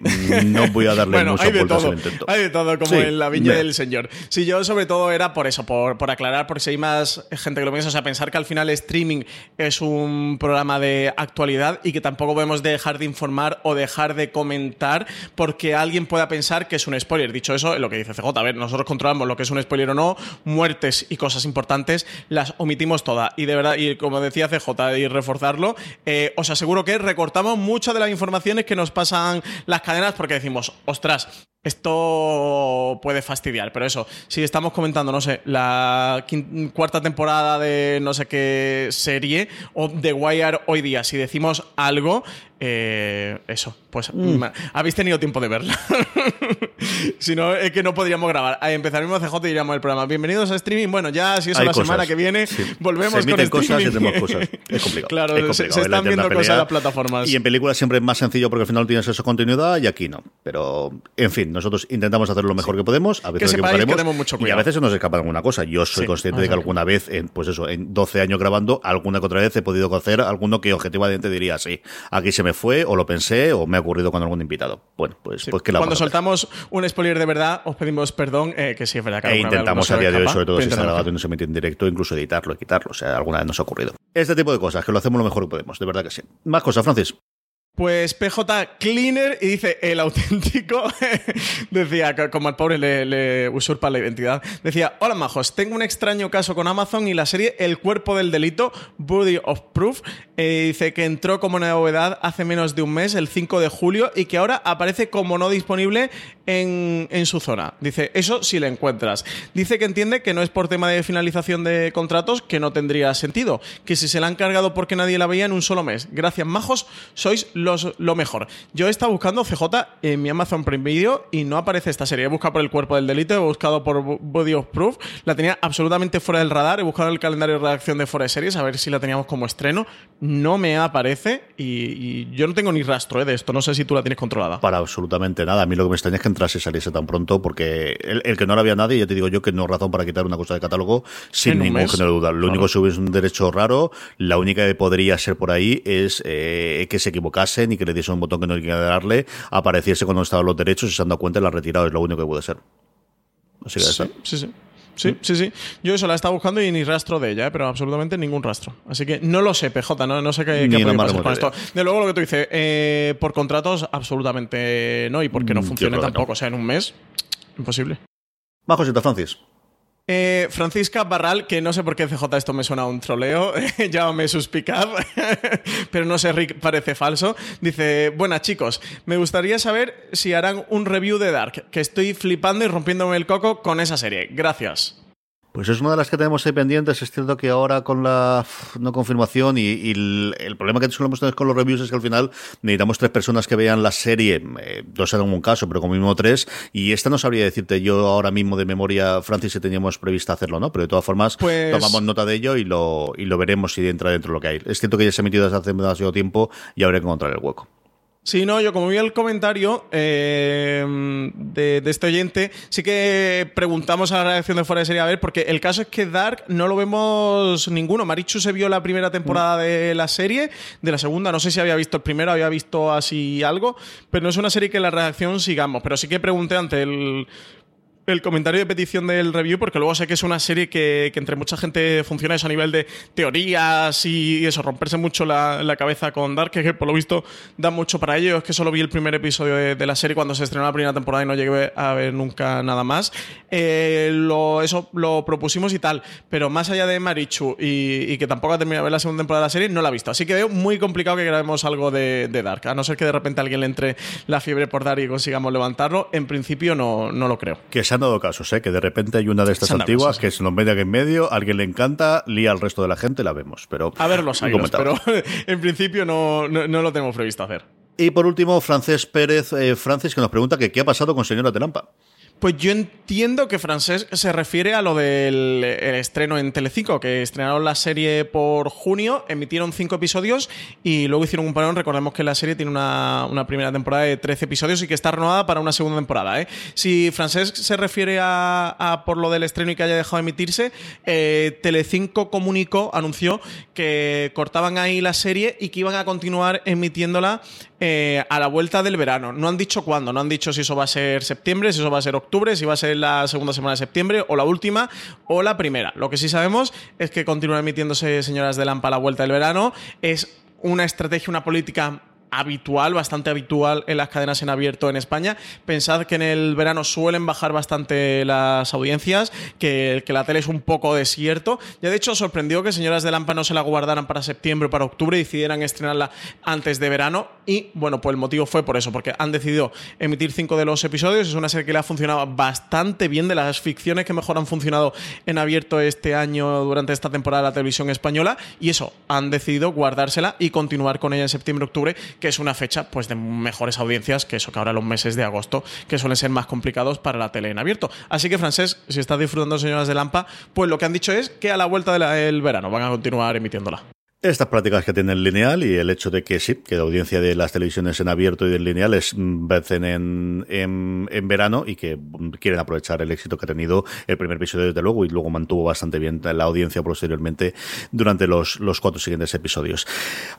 no voy a darle bueno, muchas vueltas todo, al intento. hay de todo, como Sí, en la viña me- del señor. Si yo sobre todo era por eso, por, por aclarar, porque si hay más gente que lo piensa, o sea, pensar que al final streaming es un programa de actualidad y que tampoco podemos dejar de informar o dejar de comentar porque alguien pueda pensar que es un spoiler. Dicho eso, lo que dice CJ, a ver, nosotros controlamos lo que es un spoiler o no, muertes y cosas importantes las omitimos todas. Y de verdad, y como decía CJ, y reforzarlo, eh, os aseguro que recortamos muchas de las informaciones que nos pasan las cadenas porque decimos, ostras, esto puede fastidiar, pero eso, si estamos comentando, no sé, la cuarta temporada de no sé qué serie o The Wire hoy día, si decimos algo, eh, eso, pues ma- habéis tenido tiempo de verla. si no, es que no podríamos grabar. Ahí empezaremos CJ y diríamos el programa. Bienvenidos a streaming. Bueno, ya si eso Hay la cosas, semana que viene, sí. volvemos Se con cosas streaming. tenemos cosas. Es complicado. Claro, es se- complicado, se, es la están viendo cosas en las plataformas. Y en películas siempre es más sencillo porque al final tienes esa continuidad y aquí no. Pero, en fin, nosotros intentamos hacer lo mejor que podemos. A veces Que nos que mucho Y a veces se nos escapa alguna cosa. Yo soy Sí, consciente de que alguna vez, en, pues eso, en 12 años grabando, alguna que otra vez he podido hacer alguno que objetivamente diría, sí, aquí se me fue, o lo pensé, o me ha ocurrido con algún invitado. Bueno, pues, pues que la Cuando soltamos un spoiler de verdad, os pedimos perdón, eh, que sí es verdad que E intentamos a día de hoy, sobre todo si está grabado y no se mete en directo, incluso editarlo y quitarlo. O sea, alguna vez nos ha ocurrido. Este tipo de cosas, que lo hacemos lo mejor que podemos, de verdad que sí. Más cosas, Francis. Pues PJ Cleaner y dice el auténtico. decía, como al pobre le, usurpa la identidad. Decía: Hola majos, tengo un extraño caso con Amazon y la serie El cuerpo del delito, Body of Proof. eh, dice que entró como novedad hace menos de un mes, el 5 de julio, y que ahora aparece como no disponible en, en su zona. Dice: Eso si le encuentras. Dice que entiende que no es por tema de finalización de contratos, que no tendría sentido. Que si se la han cargado porque nadie la veía en un solo mes. Gracias, majos, sois los, lo mejor. Yo he estado buscando CJ en mi Amazon Prime Video y no aparece esta serie. He buscado por el cuerpo del delito, he buscado por Body of Proof. La tenía absolutamente fuera del radar. He buscado el calendario de redacción de Fuera de Series a ver si la teníamos como estreno. No me aparece y, y yo no tengo ni rastro eh, de esto. No sé si tú la tienes controlada. Para absolutamente nada. A mí lo que me extraña es que entrase y saliese tan pronto, porque el, el que no la había nadie, ya te digo yo que no es razón para quitar una cosa de catálogo sin ningún género de duda. Lo Claro. único que hubiese un derecho raro, la única que podría ser por ahí es eh, que se equivocasen y que le diesen un botón que no quería darle, apareciese cuando estaban los derechos y se han dado cuenta y la han retirado. Es lo único que puede ser. Así que. Sí, sí, sí. Sí, sí, sí. Yo eso la estaba buscando y ni rastro de ella, ¿eh? pero absolutamente ningún rastro. Así que no lo sé, PJ, no, no sé qué, qué puede más pasar con esto. De luego lo que tú dices, eh, por contratos, absolutamente no, y porque no Mm, funcione tampoco. no. O sea, en un mes, imposible. Bajo Sita Francis. Eh, Francisca Barral, que no sé por qué CJ esto me suena a un troleo, llámame suspicaz, pero no sé, Rick parece falso. Dice, buenas chicos, me gustaría saber si harán un review de Dark, que estoy flipando y rompiéndome el coco con esa serie. Gracias. Pues es una de las que tenemos ahí pendientes. Es cierto que ahora con la no confirmación y, y el, el problema que solemos tener con los reviews es que al final necesitamos tres personas que vean la serie, eh, dos en algún caso, pero como mínimo tres. Y esta no sabría decirte yo ahora mismo de memoria, Francis, si teníamos prevista hacerlo, ¿no? Pero de todas formas, Pues- tomamos nota de ello y lo, y lo veremos si entra dentro de lo que hay. Es cierto que ya se ha emitido desde hace demasiado tiempo y habrá que encontrar el hueco. Sí, no, yo como vi el comentario eh, de, de este oyente, sí que preguntamos a la redacción de Fuera de Serie a ver, porque el caso es que Dark no lo vemos ninguno. Marichu se vio la primera temporada de la serie, de la segunda, no sé si había visto el primero, había visto así algo, pero no es una serie que la redacción sigamos. Pero sí que pregunté ante el el comentario de petición del review, porque luego sé que es una serie que, que entre mucha gente funciona eso a nivel de teorías y eso, romperse mucho la, la cabeza con Dark, que por lo visto da mucho para ello. Es que solo vi el primer episodio de, de la serie cuando se estrenó la primera temporada y no llegué a ver nunca nada más. Eh, lo, eso lo propusimos y tal, pero más allá de Marichu y, y que tampoco ha terminado de ver la segunda temporada de la serie, no la he visto. Así que veo muy complicado que grabemos algo de, de Dark, a no ser que de repente alguien le entre la fiebre por Dark y consigamos levantarlo. En principio no, no lo creo. Se han dado casos, ¿eh? que de repente hay una de estas antiguas casos, que se nos mete aquí en medio, a alguien le encanta, lía al resto de la gente, la vemos. Pero A ver los comentado. pero en principio no, no, no lo tenemos previsto hacer. Y por último, Francés Pérez, eh, Francis, que nos pregunta que qué ha pasado con Señora Telampa. Pues yo entiendo que Francés se refiere a lo del el estreno en Telecinco, que estrenaron la serie por junio, emitieron cinco episodios y luego hicieron un parón. Recordemos que la serie tiene una, primera temporada de 13 episodios y que está renovada para una segunda temporada. ¿eh? Si Francés se refiere a, por lo del estreno y que haya dejado de emitirse, eh, Telecinco comunicó, anunció que cortaban ahí la serie y que iban a continuar emitiéndola eh, a la vuelta del verano. No han dicho cuándo, no han dicho si eso va a ser septiembre, si eso va a ser octubre, si va a ser la segunda semana de septiembre o la última o la primera. Lo que sí sabemos es que continúa emitiéndose Señoras de Lampa a la vuelta del verano. Es una estrategia, una política habitual, bastante habitual en las cadenas en abierto en España. Pensad que en el verano suelen bajar bastante las audiencias, que, la tele es un poco desierto. Ya de hecho sorprendió que Señoras de Lampa no se la guardaran para septiembre o para octubre y decidieran estrenarla antes de verano. Y bueno, pues el motivo fue por eso, porque han decidido emitir cinco de los episodios. Es una serie que le ha funcionado bastante bien, de las ficciones que mejor han funcionado en abierto este año durante esta temporada de la televisión española. Y eso, han decidido guardársela y continuar con ella en septiembre-octubre, que es una fecha pues de mejores audiencias que eso que ahora los meses de agosto, que suelen ser más complicados para la tele en abierto. Así que, Francés, si estás disfrutando Señoras de Lampa, pues lo que han dicho es que a la vuelta del verano van a continuar emitiéndola. Estas prácticas que tiene el lineal y el hecho de que sí, que la audiencia de las televisiones en abierto y del lineal es mm, en, en, en verano y que mm, quieren aprovechar el éxito que ha tenido el primer episodio desde luego y luego mantuvo bastante bien la audiencia posteriormente durante los, los cuatro siguientes episodios.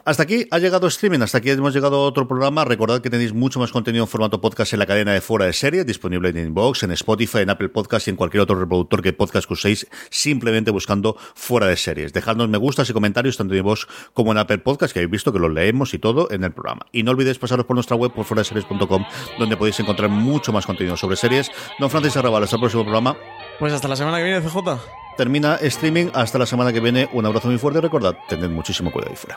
Hasta aquí ha llegado streaming, hasta aquí hemos llegado a otro programa. Recordad que tenéis mucho más contenido en formato podcast en la cadena de fuera de serie, disponible en Inbox, en Spotify, en Apple Podcast y en cualquier otro reproductor que podcast que uséis, simplemente buscando fuera de series. Dejadnos me gustas y comentarios tanto en Inbox como en Apple Podcast, que habéis visto que los leemos y todo en el programa. Y no olvidéis pasaros por nuestra web, por foraseries.com, donde podéis encontrar mucho más contenido sobre series. Don Francis Arrabal, hasta el próximo programa. Pues hasta la semana que viene, CJ. Termina streaming. Hasta la semana que viene. Un abrazo muy fuerte. Recordad, tened muchísimo cuidado ahí fuera.